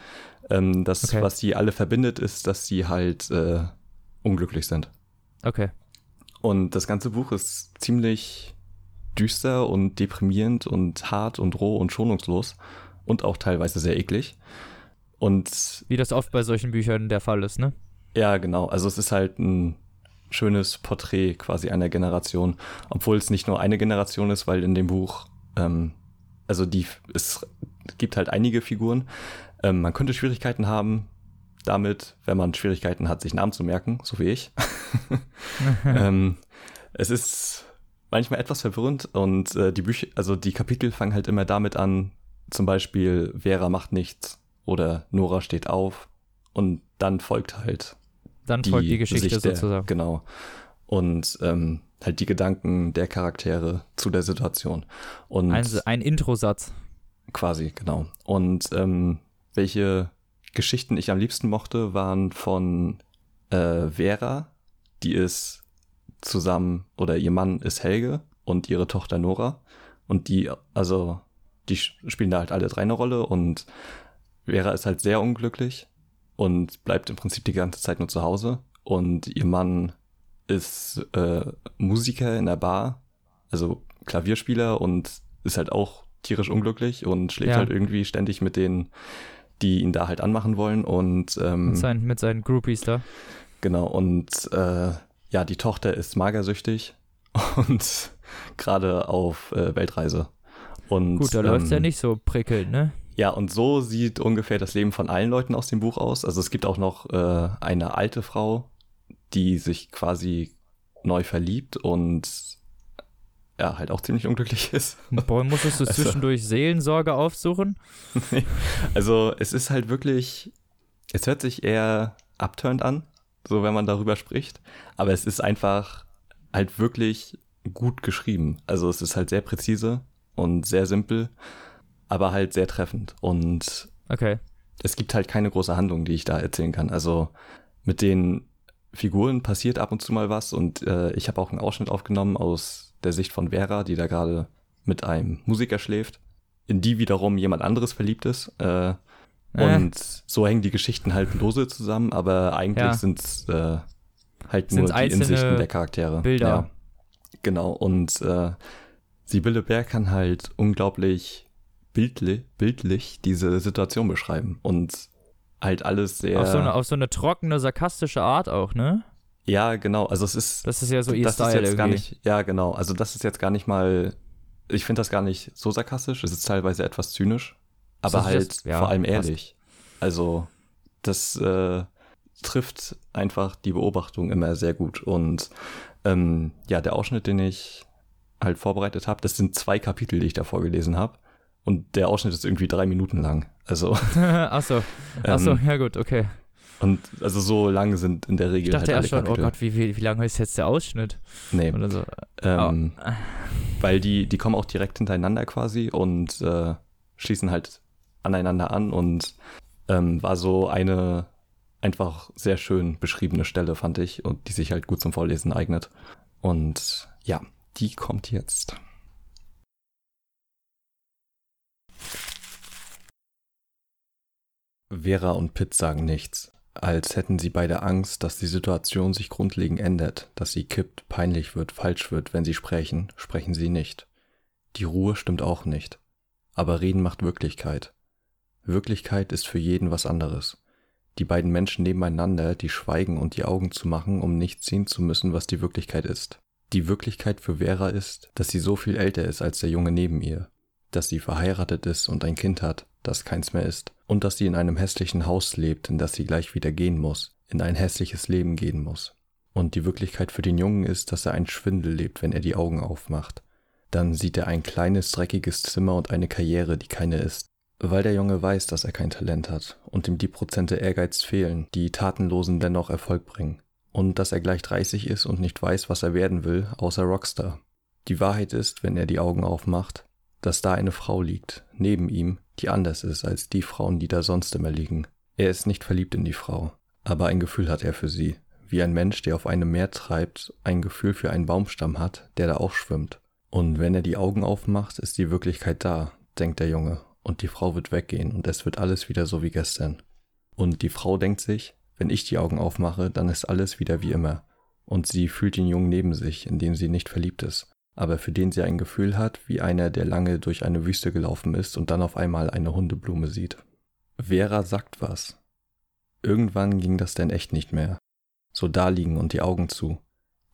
[SPEAKER 2] Ähm, das,
[SPEAKER 1] Okay.
[SPEAKER 2] was sie alle verbindet, ist, dass sie halt äh, unglücklich sind.
[SPEAKER 1] so? Okay.
[SPEAKER 2] Und das ganze Buch ist ziemlich düster und deprimierend und hart und roh und schonungslos und auch teilweise sehr eklig. Und
[SPEAKER 1] Wie das oft bei solchen Büchern der Fall ist, ne?
[SPEAKER 2] ja, genau, also es ist halt ein schönes Porträt quasi einer Generation, obwohl es nicht nur eine Generation ist, weil in dem Buch, ähm, also die, es gibt halt einige Figuren. Ähm, man könnte Schwierigkeiten haben damit, wenn man Schwierigkeiten hat, sich Namen zu merken, so wie ich. [laughs] ähm, es ist manchmal etwas verwirrend und äh, die Bücher, also die Kapitel fangen halt immer damit an, zum Beispiel Vera macht nichts oder Nora steht auf und dann folgt halt
[SPEAKER 1] Dann folgt die Geschichte
[SPEAKER 2] der,
[SPEAKER 1] sozusagen.
[SPEAKER 2] Genau. Und ähm, halt die Gedanken der Charaktere zu der Situation. Und
[SPEAKER 1] Ein, ein Introsatz.
[SPEAKER 2] quasi, genau. Und ähm, welche Geschichten ich am liebsten mochte, waren von äh, Vera, die ist zusammen, oder ihr Mann ist Helge und ihre Tochter Nora. Und die, also, die spielen da halt alle drei eine Rolle und Vera ist halt sehr unglücklich und bleibt im Prinzip die ganze Zeit nur zu Hause. Und ihr Mann ist äh, Musiker in der Bar, also Klavierspieler und ist halt auch tierisch unglücklich und schläft
[SPEAKER 1] Ja.
[SPEAKER 2] halt irgendwie ständig mit denen, die ihn da halt anmachen wollen. Und ähm,
[SPEAKER 1] Mit, seinen, mit seinen Groupies da.
[SPEAKER 2] Genau, und äh, ja, die Tochter ist magersüchtig [laughs] und gerade auf äh, Weltreise. Und,
[SPEAKER 1] Gut, da läuft's ja
[SPEAKER 2] ähm,
[SPEAKER 1] nicht so prickelnd, ne?
[SPEAKER 2] Ja, und so sieht ungefähr das Leben von allen Leuten aus dem Buch aus. Also es gibt auch noch äh, eine alte Frau, die sich quasi neu verliebt und ja, halt auch ziemlich unglücklich [laughs] ist.
[SPEAKER 1] Boah, musstest du
[SPEAKER 2] Also-
[SPEAKER 1] zwischendurch Seelensorge aufsuchen? [laughs]
[SPEAKER 2] Also es ist halt wirklich, es hört sich eher abturnt an, so wenn man darüber spricht, aber es ist einfach halt wirklich gut geschrieben. Also es ist halt sehr präzise und sehr simpel, aber halt sehr treffend und
[SPEAKER 1] Okay.
[SPEAKER 2] es gibt halt keine große Handlung, die ich da erzählen kann. Also mit den Figuren passiert ab und zu mal was und äh, ich habe auch einen Ausschnitt aufgenommen aus der Sicht von Vera, die da gerade mit einem Musiker schläft, in die wiederum jemand anderes verliebt ist. Äh,
[SPEAKER 1] Äh.
[SPEAKER 2] und so hängen die Geschichten halt lose zusammen, aber eigentlich
[SPEAKER 1] Ja.
[SPEAKER 2] sind's äh, halt
[SPEAKER 1] Sind's
[SPEAKER 2] nur die Insichten der Charaktere.
[SPEAKER 1] Bilder.
[SPEAKER 2] Ja, genau. Und äh, Sibylle Berg kann halt unglaublich bildlich, bildlich diese Situation beschreiben und halt alles sehr.
[SPEAKER 1] Auf, so eine, auf so eine trockene, sarkastische Art auch, ne?
[SPEAKER 2] ja, genau. Also es ist
[SPEAKER 1] Das ist ja so ihr
[SPEAKER 2] das
[SPEAKER 1] Style
[SPEAKER 2] ist jetzt
[SPEAKER 1] irgendwie.
[SPEAKER 2] gar nicht, ja genau, also das ist jetzt gar nicht mal, ich finde das gar nicht so sarkastisch, es ist teilweise etwas zynisch, aber halt
[SPEAKER 1] jetzt- ja,
[SPEAKER 2] vor allem
[SPEAKER 1] passt.
[SPEAKER 2] ehrlich. Also das äh, trifft einfach die Beobachtung immer sehr gut und ähm, ja, der Ausschnitt, den ich halt vorbereitet habe, das sind zwei Kapitel, die ich da vorgelesen habe und der Ausschnitt ist irgendwie drei Minuten lang, also [laughs]
[SPEAKER 1] Achso, achso,
[SPEAKER 2] ähm,
[SPEAKER 1] ja gut, okay.
[SPEAKER 2] und also so lang sind in der Regel
[SPEAKER 1] Ich dachte
[SPEAKER 2] halt
[SPEAKER 1] erst schon, oh
[SPEAKER 2] Kapitel.
[SPEAKER 1] Gott, wie, wie, wie lange ist jetzt der Ausschnitt?
[SPEAKER 2] nee.
[SPEAKER 1] Oder so.
[SPEAKER 2] Ähm, Weil die, die kommen auch direkt hintereinander quasi und äh, schließen halt aneinander an und ähm, war so eine einfach sehr schön beschriebene Stelle, fand ich, und die sich halt gut zum Vorlesen eignet. Und ja, die kommt jetzt. Vera und Pitt sagen nichts, als hätten sie beide Angst, dass die Situation sich grundlegend ändert, dass sie kippt, peinlich wird, falsch wird, wenn sie sprechen, sprechen sie nicht. Die Ruhe stimmt auch nicht. Aber Reden macht Wirklichkeit. Wirklichkeit ist für jeden was anderes. Die beiden Menschen nebeneinander, die schweigen und die Augen zu machen, um nicht sehen zu müssen, was die Wirklichkeit ist. Die Wirklichkeit für Vera ist, dass sie so viel älter ist als der Junge neben ihr, dass sie verheiratet ist und ein Kind hat, das keins mehr ist, und dass sie in einem hässlichen Haus lebt, in das sie gleich wieder gehen muss, in ein hässliches Leben gehen muss. Und die Wirklichkeit für den Jungen ist, dass er einen Schwindel lebt, wenn er die Augen aufmacht. Dann sieht er ein kleines, dreckiges Zimmer und eine Karriere, die keine ist. Weil der Junge weiß, dass er kein Talent hat und ihm die Prozente Ehrgeiz fehlen, die Tatenlosen dennoch Erfolg bringen. Und dass er gleich 30 ist und nicht weiß, was er werden will, außer Rockstar. Die Wahrheit ist, wenn er die Augen aufmacht, dass da eine Frau liegt, neben ihm, die anders ist als die Frauen, die da sonst immer liegen. Er ist nicht verliebt in die Frau, aber ein Gefühl hat er für sie, wie ein Mensch, der auf einem Meer treibt, ein Gefühl für einen Baumstamm hat, der da auch schwimmt. Und wenn er die Augen aufmacht, ist die Wirklichkeit da, denkt der Junge, und die Frau wird weggehen und es wird alles wieder so wie gestern. Und die Frau denkt sich, wenn ich die Augen aufmache, dann ist alles wieder wie immer. Und sie fühlt den Jungen neben sich, in dem sie nicht verliebt ist, aber für den sie ein Gefühl hat, wie einer, der lange durch eine Wüste gelaufen ist und dann auf einmal eine Hundeblume sieht. Vera sagt was. Irgendwann ging das denn echt nicht mehr. So daliegen und die Augen zu.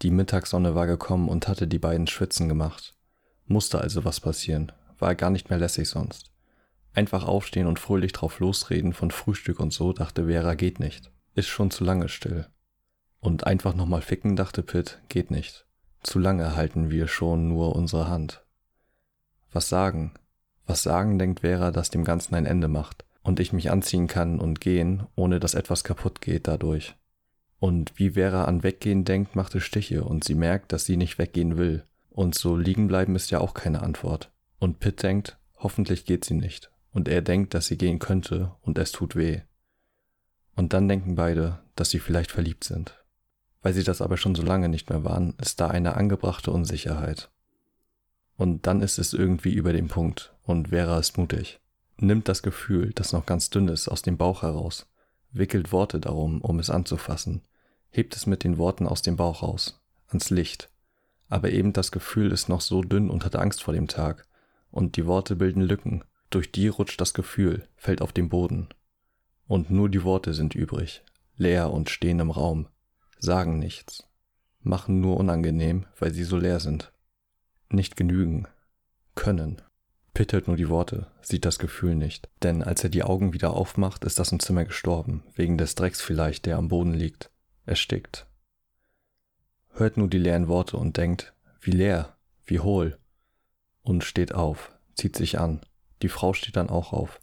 [SPEAKER 2] Die Mittagssonne war gekommen und hatte die beiden schwitzen gemacht. Musste also was passieren, war gar nicht mehr lässig sonst. Einfach aufstehen und fröhlich drauf losreden von Frühstück und so, dachte Vera, geht nicht. Ist schon zu lange still. Und einfach nochmal ficken, dachte Pitt, geht nicht. Zu lange halten wir schon nur unsere Hand. Was sagen? Was sagen, denkt Vera, dass dem Ganzen ein Ende macht und ich mich anziehen kann und gehen, ohne dass etwas kaputt geht dadurch. Und wie Vera an Weggehen denkt, macht es Stiche und sie merkt, dass sie nicht weggehen will. Und so liegen bleiben ist ja auch keine Antwort. Und Pitt denkt, hoffentlich geht sie nicht. Und er denkt, dass sie gehen könnte und es tut weh. Und dann denken beide, dass sie vielleicht verliebt sind. Weil sie das aber schon so lange nicht mehr waren, ist da eine angebrachte Unsicherheit. Und dann ist es irgendwie über den Punkt und Vera ist mutig. Nimmt das Gefühl, das noch ganz dünn ist, aus dem Bauch heraus, wickelt Worte darum, um es anzufassen, hebt es mit den Worten aus dem Bauch raus, ans Licht. Aber eben das Gefühl ist noch so dünn und hat Angst vor dem Tag, und die Worte bilden Lücken, durch die rutscht das Gefühl, fällt auf den Boden. Und nur die Worte sind übrig, leer und stehen im Raum, sagen nichts, machen nur unangenehm, weil sie so leer sind. Nicht genügen, können. Pitt hört nur die Worte, sieht das Gefühl nicht, denn als er die Augen wieder aufmacht, ist das im Zimmer gestorben, wegen des Drecks vielleicht, der am Boden liegt, erstickt. Hört nur die leeren Worte und denkt, wie leer, wie hohl, und steht auf, zieht sich an, die Frau steht dann auch auf.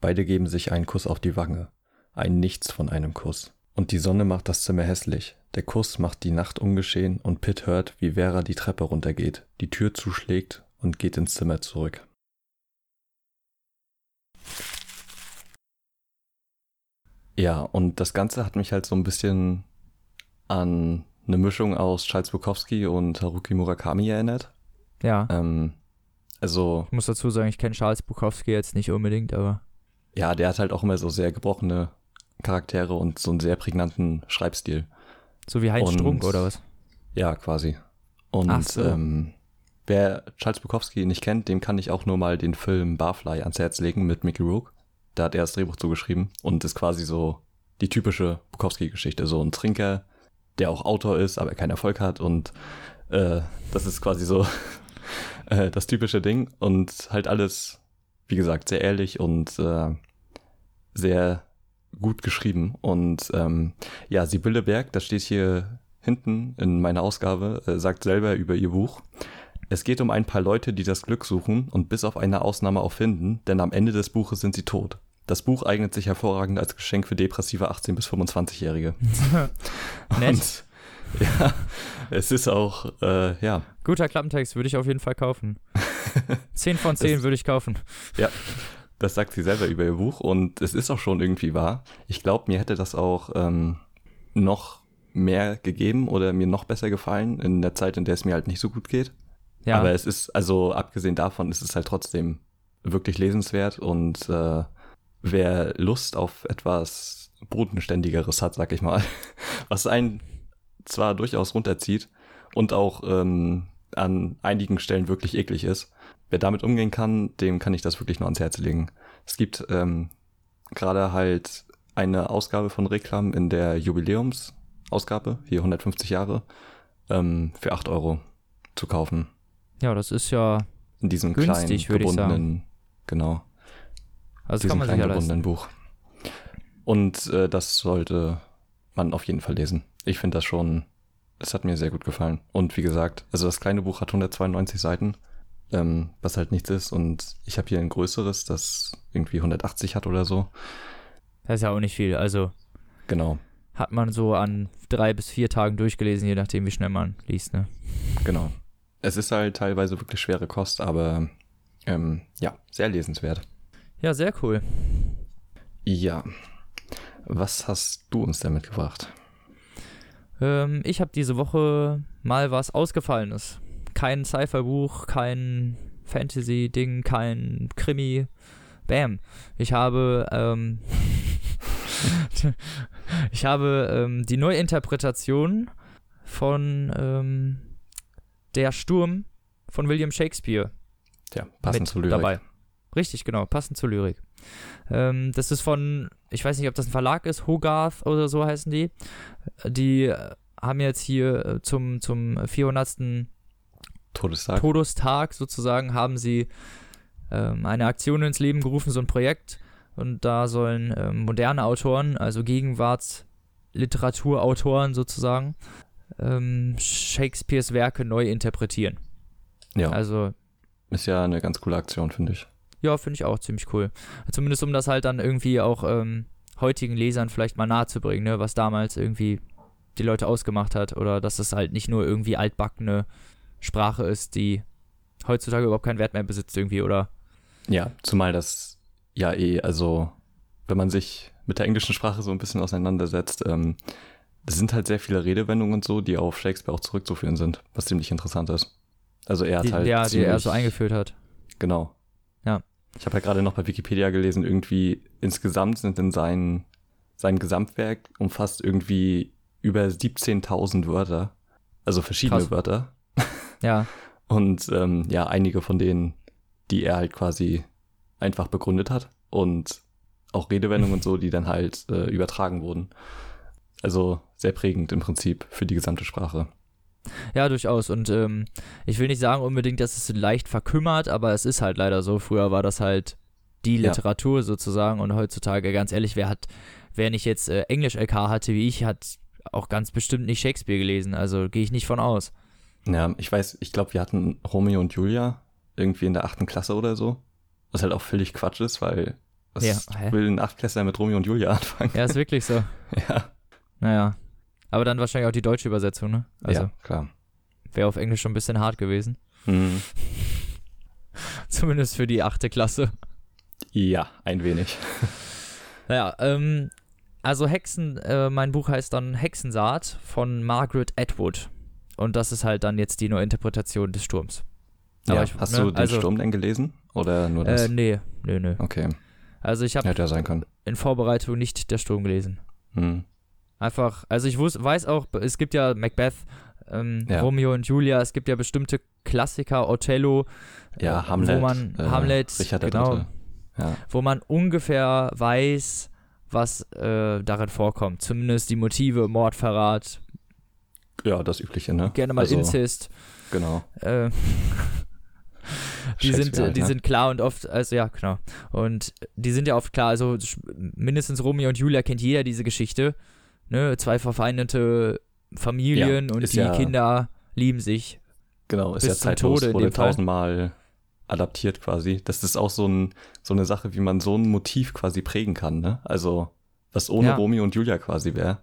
[SPEAKER 2] Beide geben sich einen Kuss auf die Wange, ein Nichts von einem Kuss. Und die Sonne macht das Zimmer hässlich. Der Kuss macht die Nacht ungeschehen und Pitt hört, wie Vera die Treppe runtergeht, die Tür zuschlägt und geht ins Zimmer zurück. Ja, und das Ganze hat mich halt so ein bisschen an eine Mischung aus Charles Bukowski und Haruki Murakami erinnert.
[SPEAKER 1] Ja.
[SPEAKER 2] Ähm, also,
[SPEAKER 1] Ich muss dazu sagen, ich kenne Charles Bukowski jetzt nicht unbedingt, aber
[SPEAKER 2] ja, der hat halt auch immer so sehr gebrochene Charaktere und so einen sehr prägnanten Schreibstil.
[SPEAKER 1] So wie Heinz
[SPEAKER 2] Und-
[SPEAKER 1] Strunk oder was?
[SPEAKER 2] Ja, quasi. Und
[SPEAKER 1] so.
[SPEAKER 2] ähm, wer Charles Bukowski nicht kennt, dem kann ich auch nur mal den Film Barfly ans Herz legen mit Mickey Rourke. Da hat er das Drehbuch zugeschrieben und ist quasi so die typische Bukowski-Geschichte. So ein Trinker, der auch Autor ist, aber keinen Erfolg hat und äh, das ist quasi so [laughs] äh, das typische Ding und halt alles, wie gesagt, sehr ehrlich und äh, sehr gut geschrieben. Und ähm, ja, Sibylle Berg, das steht hier hinten in meiner Ausgabe, äh, sagt selber über ihr Buch. Es geht um ein paar Leute, die das Glück suchen und bis auf eine Ausnahme auch finden, denn am Ende des Buches sind sie tot. Das Buch eignet sich hervorragend als Geschenk für depressive 18- bis 25-Jährige. [laughs]
[SPEAKER 1] Nett.
[SPEAKER 2] Und, ja, es ist auch, äh, ja,
[SPEAKER 1] Guter Klappentext, würde ich auf jeden Fall kaufen. [laughs] 10 von 10
[SPEAKER 2] Das-
[SPEAKER 1] würde ich kaufen.
[SPEAKER 2] Das sagt sie selber über ihr Buch und es ist auch schon irgendwie wahr. Ich glaube, mir hätte das auch ähm, noch mehr gegeben oder mir noch besser gefallen in der Zeit, in der es mir halt nicht so gut geht.
[SPEAKER 1] Ja,
[SPEAKER 2] Aber es ist, also abgesehen davon, ist es halt trotzdem wirklich lesenswert und äh, wer Lust auf etwas Bodenständigeres hat, sag ich mal, [laughs] was einen zwar durchaus runterzieht und auch ähm, an einigen Stellen wirklich eklig ist, wer damit umgehen kann, dem kann ich das wirklich nur ans Herz legen. Es gibt ähm, gerade halt eine Ausgabe von Reklam in der Jubiläumsausgabe, hier 150 Jahre, ähm, für 8 Euro zu kaufen.
[SPEAKER 1] ja, das ist ja,
[SPEAKER 2] In diesem
[SPEAKER 1] Günstig,
[SPEAKER 2] kleinen
[SPEAKER 1] würde ich sagen.
[SPEAKER 2] gebundenen, genau,
[SPEAKER 1] also
[SPEAKER 2] diesem
[SPEAKER 1] kann man sich
[SPEAKER 2] kleinen
[SPEAKER 1] ja leisten.
[SPEAKER 2] gebundenen Buch. Und äh, das sollte man auf jeden Fall lesen. Ich finde das schon, es hat mir sehr gut gefallen. Und wie gesagt, also das kleine Buch hat 192 Seiten, ähm, was halt nichts ist. Und ich habe hier ein größeres, das irgendwie 180 hat oder so.
[SPEAKER 1] Das ist ja auch nicht viel. Also
[SPEAKER 2] Genau,
[SPEAKER 1] hat man so an drei bis vier Tagen durchgelesen, je nachdem, wie schnell man liest, ne?
[SPEAKER 2] genau. Es ist halt teilweise wirklich schwere Kost, aber ähm, ja, sehr lesenswert.
[SPEAKER 1] Ja, sehr cool.
[SPEAKER 2] Ja. Was hast du uns denn mitgebracht?
[SPEAKER 1] Ähm, ich habe diese Woche mal was Ausgefallenes. Kein Cypher-Buch, kein Fantasy-Ding, kein Krimi. Bam. Ich habe, ähm, [laughs] ich habe ähm, die Neuinterpretation von ähm, Der Sturm von William Shakespeare
[SPEAKER 2] Tja, passend
[SPEAKER 1] mit
[SPEAKER 2] zu Lyrik.
[SPEAKER 1] dabei. Richtig, genau, passend zur Lyrik. Ähm, das ist von, ich weiß nicht, ob das ein Verlag ist, Hogarth oder so heißen die. Die äh, haben jetzt hier äh, zum, zum 400.
[SPEAKER 2] Todestag.
[SPEAKER 1] Todestag sozusagen, haben sie ähm, eine Aktion ins Leben gerufen, so ein Projekt. Und da sollen ähm, moderne Autoren, also Gegenwartsliteraturautoren sozusagen, ähm, Shakespeares Werke neu interpretieren.
[SPEAKER 2] ja,
[SPEAKER 1] Also
[SPEAKER 2] ist ja eine ganz coole Aktion, finde ich.
[SPEAKER 1] Ja, finde ich auch ziemlich cool. Zumindest um das halt dann irgendwie auch ähm, heutigen Lesern vielleicht mal nahezubringen, ne, was damals irgendwie die Leute ausgemacht hat oder dass es halt nicht nur irgendwie altbackene Sprache ist, die heutzutage überhaupt keinen Wert mehr besitzt irgendwie oder
[SPEAKER 2] Ja, zumal das ja eh, also wenn man sich mit der englischen Sprache so ein bisschen auseinandersetzt, ähm, es sind halt sehr viele Redewendungen und so, die auf Shakespeare auch zurückzuführen sind, was ziemlich interessant ist. Also er hat
[SPEAKER 1] die,
[SPEAKER 2] halt
[SPEAKER 1] ja, die er so eingeführt hat.
[SPEAKER 2] Genau.
[SPEAKER 1] Ja.
[SPEAKER 2] Ich habe ja gerade noch bei Wikipedia gelesen, irgendwie insgesamt sind in sein, sein Gesamtwerk umfasst irgendwie über 17.000 Wörter. Also verschiedene
[SPEAKER 1] Krass.
[SPEAKER 2] Wörter.
[SPEAKER 1] Ja,
[SPEAKER 2] Und ähm, ja, einige von denen, die er halt quasi einfach begründet hat. Und auch Redewendungen und so, die dann halt äh, übertragen wurden. Also sehr prägend im Prinzip für die gesamte Sprache.
[SPEAKER 1] ja, durchaus. Und ähm, ich will nicht sagen unbedingt, dass es leicht verkümmert, aber es ist halt leider so. Früher war das halt die
[SPEAKER 2] Ja.
[SPEAKER 1] Literatur sozusagen und heutzutage, ganz ehrlich, wer hat, wer nicht jetzt äh, Englisch-LK hatte wie ich, hat auch ganz bestimmt nicht Shakespeare gelesen. Also gehe ich nicht von aus.
[SPEAKER 2] Ja, ich weiß, ich glaube, wir hatten Romeo und Julia irgendwie in der achten Klasse oder so. Was halt auch völlig Quatsch ist, weil was
[SPEAKER 1] Ja,
[SPEAKER 2] will ein Achtklässler mit Romeo und Julia [laughs] anfangen?
[SPEAKER 1] Ja, ist wirklich so. [laughs]
[SPEAKER 2] Ja,
[SPEAKER 1] Naja. Aber dann wahrscheinlich auch die deutsche Übersetzung, ne? Also
[SPEAKER 2] ja klar.
[SPEAKER 1] wäre auf Englisch schon ein bisschen hart gewesen.
[SPEAKER 2] Mhm. [laughs]
[SPEAKER 1] Zumindest für die achte Klasse.
[SPEAKER 2] Ja, ein wenig.
[SPEAKER 1] Naja, ähm, also Hexen, äh, mein Buch heißt dann Hexensaat von Margaret Atwood. Und das ist halt dann jetzt die Neuinterpretation des Sturms. Aber
[SPEAKER 2] ja,
[SPEAKER 1] ich-
[SPEAKER 2] hast
[SPEAKER 1] ne,
[SPEAKER 2] du den
[SPEAKER 1] also-
[SPEAKER 2] Sturm denn gelesen? Oder nur das?
[SPEAKER 1] Äh, nee, nee, nee.
[SPEAKER 2] okay,
[SPEAKER 1] Also ich habe
[SPEAKER 2] ja
[SPEAKER 1] in Vorbereitung nicht der Sturm gelesen.
[SPEAKER 2] Hm.
[SPEAKER 1] Einfach, also ich wus, weiß auch, es gibt ja Macbeth, ähm,
[SPEAKER 2] Ja.
[SPEAKER 1] Romeo und Julia, es gibt ja bestimmte Klassiker, Othello,
[SPEAKER 2] Ja,
[SPEAKER 1] äh,
[SPEAKER 2] Hamlet.
[SPEAKER 1] wo man,
[SPEAKER 2] äh,
[SPEAKER 1] Hamlet,
[SPEAKER 2] Richard
[SPEAKER 1] genau.
[SPEAKER 2] Ja.
[SPEAKER 1] wo man ungefähr weiß, was äh, darin vorkommt. Zumindest die Motive, Mord, Verrat,
[SPEAKER 2] ja, das Übliche, ne?
[SPEAKER 1] gerne mal
[SPEAKER 2] also,
[SPEAKER 1] Inzest.
[SPEAKER 2] Genau.
[SPEAKER 1] Äh, [laughs] die sind,
[SPEAKER 2] Shakespeare halt,
[SPEAKER 1] die
[SPEAKER 2] ne?
[SPEAKER 1] sind klar und oft, also ja, genau. Und die sind ja oft klar, also mindestens Romeo und Julia kennt jeder diese Geschichte. Ne? Zwei verfeindete Familien
[SPEAKER 2] Ja,
[SPEAKER 1] und die
[SPEAKER 2] ja-
[SPEAKER 1] Kinder lieben sich.
[SPEAKER 2] Genau, ist ja zeitlos,
[SPEAKER 1] Tode
[SPEAKER 2] wurde tausendmal adaptiert quasi. Das ist auch so, ein, so eine Sache, wie man so ein Motiv quasi prägen kann, ne? Also, was ohne
[SPEAKER 1] Ja.
[SPEAKER 2] Romeo und Julia quasi wäre.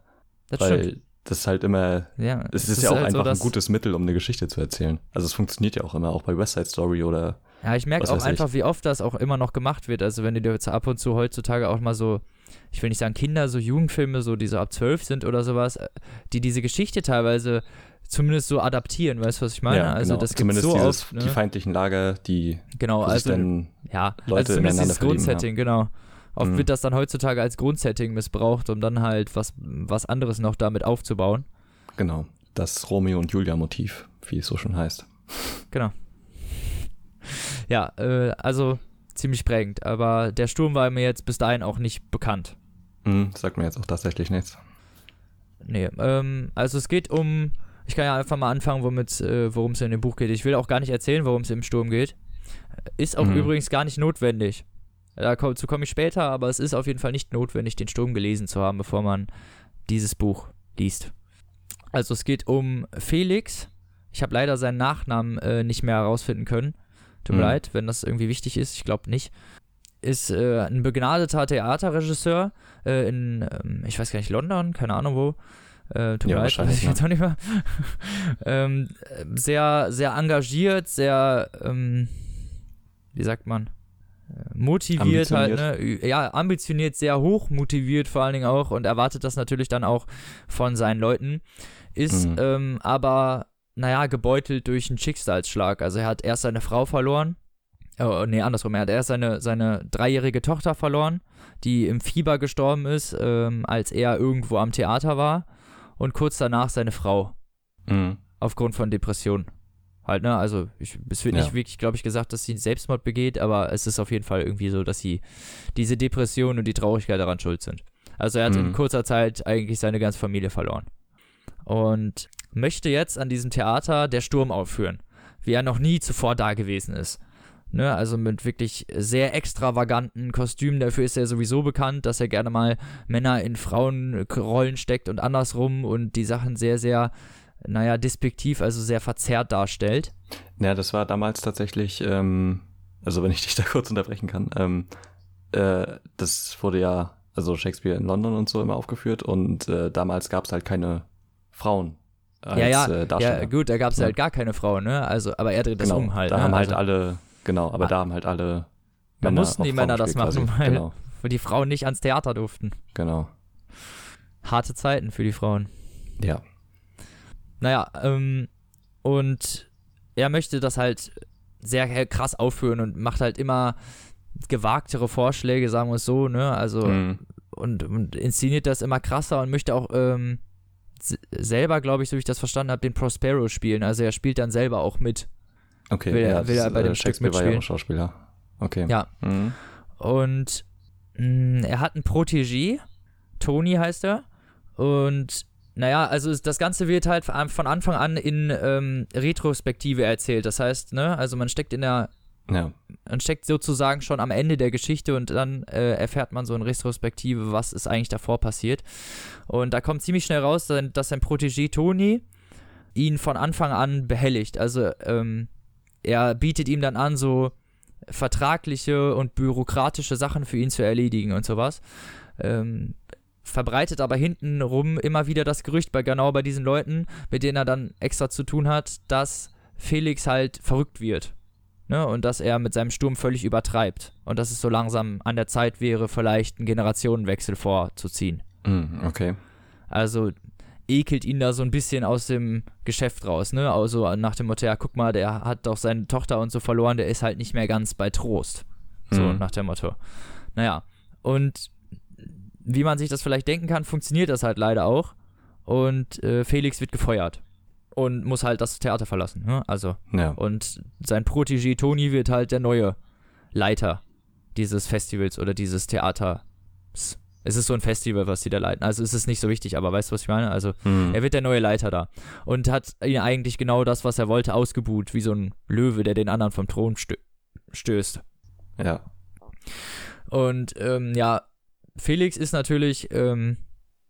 [SPEAKER 1] Das
[SPEAKER 2] Weil
[SPEAKER 1] stimmt.
[SPEAKER 2] Das ist halt immer,
[SPEAKER 1] Ja,
[SPEAKER 2] es ist, ja auch
[SPEAKER 1] halt so,
[SPEAKER 2] einfach ein
[SPEAKER 1] dass-
[SPEAKER 2] gutes Mittel, um eine Geschichte zu erzählen. Also es funktioniert ja auch immer, auch bei West Side Story oder,
[SPEAKER 1] Ja, ich merke auch
[SPEAKER 2] weiß ich.
[SPEAKER 1] einfach, wie oft das auch immer noch gemacht wird. Also wenn du dir jetzt ab und zu heutzutage auch mal so, ich will nicht sagen Kinder, so Jugendfilme, so die so ab zwölf sind oder sowas, äh, die diese Geschichte teilweise zumindest so adaptieren, weißt du, was ich meine?
[SPEAKER 2] ja,
[SPEAKER 1] also
[SPEAKER 2] genau.
[SPEAKER 1] das gibt
[SPEAKER 2] Zumindest
[SPEAKER 1] so
[SPEAKER 2] dieses,
[SPEAKER 1] oft, ne?
[SPEAKER 2] die feindlichen Lager, die
[SPEAKER 1] Genau, also
[SPEAKER 2] dann,
[SPEAKER 1] ja,
[SPEAKER 2] Leute
[SPEAKER 1] also zumindest
[SPEAKER 2] verlieben,
[SPEAKER 1] Grundsetting, genau. Oft
[SPEAKER 2] Mhm.
[SPEAKER 1] wird das dann heutzutage als Grundsetting missbraucht, um dann halt was, was anderes noch damit aufzubauen.
[SPEAKER 2] genau, das Romeo und Julia Motiv, wie es so schon heißt.
[SPEAKER 1] Genau. Ja, äh, also ziemlich prägend. Aber der Sturm war mir jetzt bis dahin auch nicht bekannt.
[SPEAKER 2] Hm, sagt mir jetzt auch tatsächlich nichts.
[SPEAKER 1] Nee, ähm, also es geht um, ich kann ja einfach mal anfangen, äh, worum es in dem Buch geht. Ich will auch gar nicht erzählen, worum es im Sturm geht. Ist auch
[SPEAKER 2] Mhm.
[SPEAKER 1] übrigens gar nicht notwendig. Dazu komme ich später, aber es ist auf jeden Fall nicht notwendig, den Sturm gelesen zu haben, bevor man dieses Buch liest. Also es geht um Felix. Ich habe leider seinen Nachnamen äh, nicht mehr herausfinden können. Tut mir
[SPEAKER 2] Mhm.
[SPEAKER 1] leid, wenn das irgendwie wichtig ist. Ich glaube nicht. Ist äh, ein begnadeter Theaterregisseur äh, in, ähm, ich weiß gar nicht, London, keine Ahnung wo. Äh, tut
[SPEAKER 2] Ja,
[SPEAKER 1] mir leid, weiß ich jetzt auch nicht mehr. [laughs] ähm, äh, sehr, sehr engagiert, sehr, ähm, wie sagt man, motiviert halt, ne? Ja, ambitioniert, sehr hoch motiviert vor allen Dingen auch und erwartet das natürlich dann auch von seinen Leuten. Ist
[SPEAKER 2] Mhm.
[SPEAKER 1] ähm, aber, naja, gebeutelt durch einen Schicksalsschlag. Also er hat erst seine Frau verloren. Oh, nee, andersrum. Er hat erst seine, seine dreijährige Tochter verloren, die im Fieber gestorben ist, ähm, als er irgendwo am Theater war. Und kurz danach seine Frau,
[SPEAKER 2] Mhm.
[SPEAKER 1] aufgrund von Depressionen. Halt, ne? Also, ich, es wird
[SPEAKER 2] Ja.
[SPEAKER 1] nicht wirklich, glaube ich, gesagt, dass sie Selbstmord begeht, aber es ist auf jeden Fall irgendwie so, dass sie diese Depression und die Traurigkeit daran schuld sind. Also, er hat in
[SPEAKER 2] Mhm.
[SPEAKER 1] kurzer Zeit eigentlich seine ganze Familie verloren. Und möchte jetzt an diesem Theater der Sturm aufführen, wie er noch nie zuvor da gewesen ist. Ne, also mit wirklich sehr extravaganten Kostümen. Dafür ist er sowieso bekannt, dass er gerne mal Männer in Frauenrollen steckt und andersrum und die Sachen sehr, sehr, naja, despektiv, also sehr verzerrt darstellt.
[SPEAKER 2] Ja, das war damals tatsächlich, ähm, also wenn ich dich [laughs] da kurz unterbrechen kann, ähm, äh, das wurde ja, also Shakespeare in London und so immer aufgeführt und äh, damals gab es halt keine Frauen als
[SPEAKER 1] ja, ja,
[SPEAKER 2] äh, Darsteller.
[SPEAKER 1] ja, gut, da gab es
[SPEAKER 2] Ja.
[SPEAKER 1] halt gar keine Frau, ne? Also, aber er dreht das
[SPEAKER 2] genau,
[SPEAKER 1] um halt.
[SPEAKER 2] da
[SPEAKER 1] ne?
[SPEAKER 2] haben halt
[SPEAKER 1] also,
[SPEAKER 2] alle, genau, aber
[SPEAKER 1] Ah.
[SPEAKER 2] da haben halt alle
[SPEAKER 1] Da
[SPEAKER 2] Männer
[SPEAKER 1] mussten
[SPEAKER 2] auch
[SPEAKER 1] die Männer das
[SPEAKER 2] Frauen
[SPEAKER 1] machen,
[SPEAKER 2] quasi.
[SPEAKER 1] weil-
[SPEAKER 2] Genau, [laughs]
[SPEAKER 1] die Frauen nicht ans Theater durften.
[SPEAKER 2] genau,
[SPEAKER 1] Harte Zeiten für die Frauen.
[SPEAKER 2] ja.
[SPEAKER 1] Naja, ähm, und er möchte das halt sehr krass aufführen und macht halt immer gewagtere Vorschläge, sagen wir es so, ne? Also,
[SPEAKER 2] Mhm.
[SPEAKER 1] und, und inszeniert das immer krasser und möchte auch ähm, selber, glaube ich, so wie ich das verstanden habe, den Prospero spielen. Also er spielt dann selber auch mit.
[SPEAKER 2] Okay,
[SPEAKER 1] Will er-
[SPEAKER 2] ja,
[SPEAKER 1] will er bei
[SPEAKER 2] äh,
[SPEAKER 1] dem Stück
[SPEAKER 2] war ja
[SPEAKER 1] mitspielen?
[SPEAKER 2] auch Schauspieler. Okay.
[SPEAKER 1] Ja.
[SPEAKER 2] Mhm.
[SPEAKER 1] Und mh, er hat einen Protégé, Tony heißt er. Und naja, also das Ganze wird halt von Anfang an in ähm, Retrospektive erzählt. Das heißt, ne, also man steckt in der
[SPEAKER 2] Ja,
[SPEAKER 1] man steckt sozusagen schon am Ende der Geschichte und dann äh, erfährt man so in Retrospektive, was ist eigentlich davor passiert. Und da kommt ziemlich schnell raus, dass dass sein Protégé Tony ihn von Anfang an behelligt. Also ähm, er bietet ihm dann an, so vertragliche und bürokratische Sachen für ihn zu erledigen und sowas. Ähm, verbreitet aber hintenrum immer wieder das Gerücht bei genau bei diesen Leuten, mit denen er dann extra zu tun hat, dass Felix halt verrückt wird. Ne, und dass er mit seinem Sturm völlig übertreibt. Und dass es so langsam an der Zeit wäre, vielleicht einen Generationenwechsel vorzuziehen.
[SPEAKER 2] Mhm, okay.
[SPEAKER 1] Also ekelt ihn da so ein bisschen aus dem Geschäft raus, ne? Also nach dem Motto, ja, guck mal, der hat doch seine Tochter und so verloren, der ist halt nicht mehr ganz bei Trost. So
[SPEAKER 2] Mhm.
[SPEAKER 1] nach dem Motto. Naja, und wie man sich das vielleicht denken kann, funktioniert das halt leider auch. Und äh, Felix wird gefeuert und muss halt das Theater verlassen. Ne? Also
[SPEAKER 2] Ja.
[SPEAKER 1] und sein Protégé Toni wird halt der neue Leiter dieses Festivals oder dieses Theaters. Es ist so ein Festival, was die da leiten. Also es ist nicht so wichtig, aber weißt du, was ich meine? Also
[SPEAKER 2] Mhm.
[SPEAKER 1] er wird der neue Leiter da und hat ihn eigentlich genau das, was er wollte, ausgebuht, wie so ein Löwe, der den anderen vom Thron stö stößt.
[SPEAKER 2] ja.
[SPEAKER 1] Und ähm, ja, Felix ist natürlich ähm,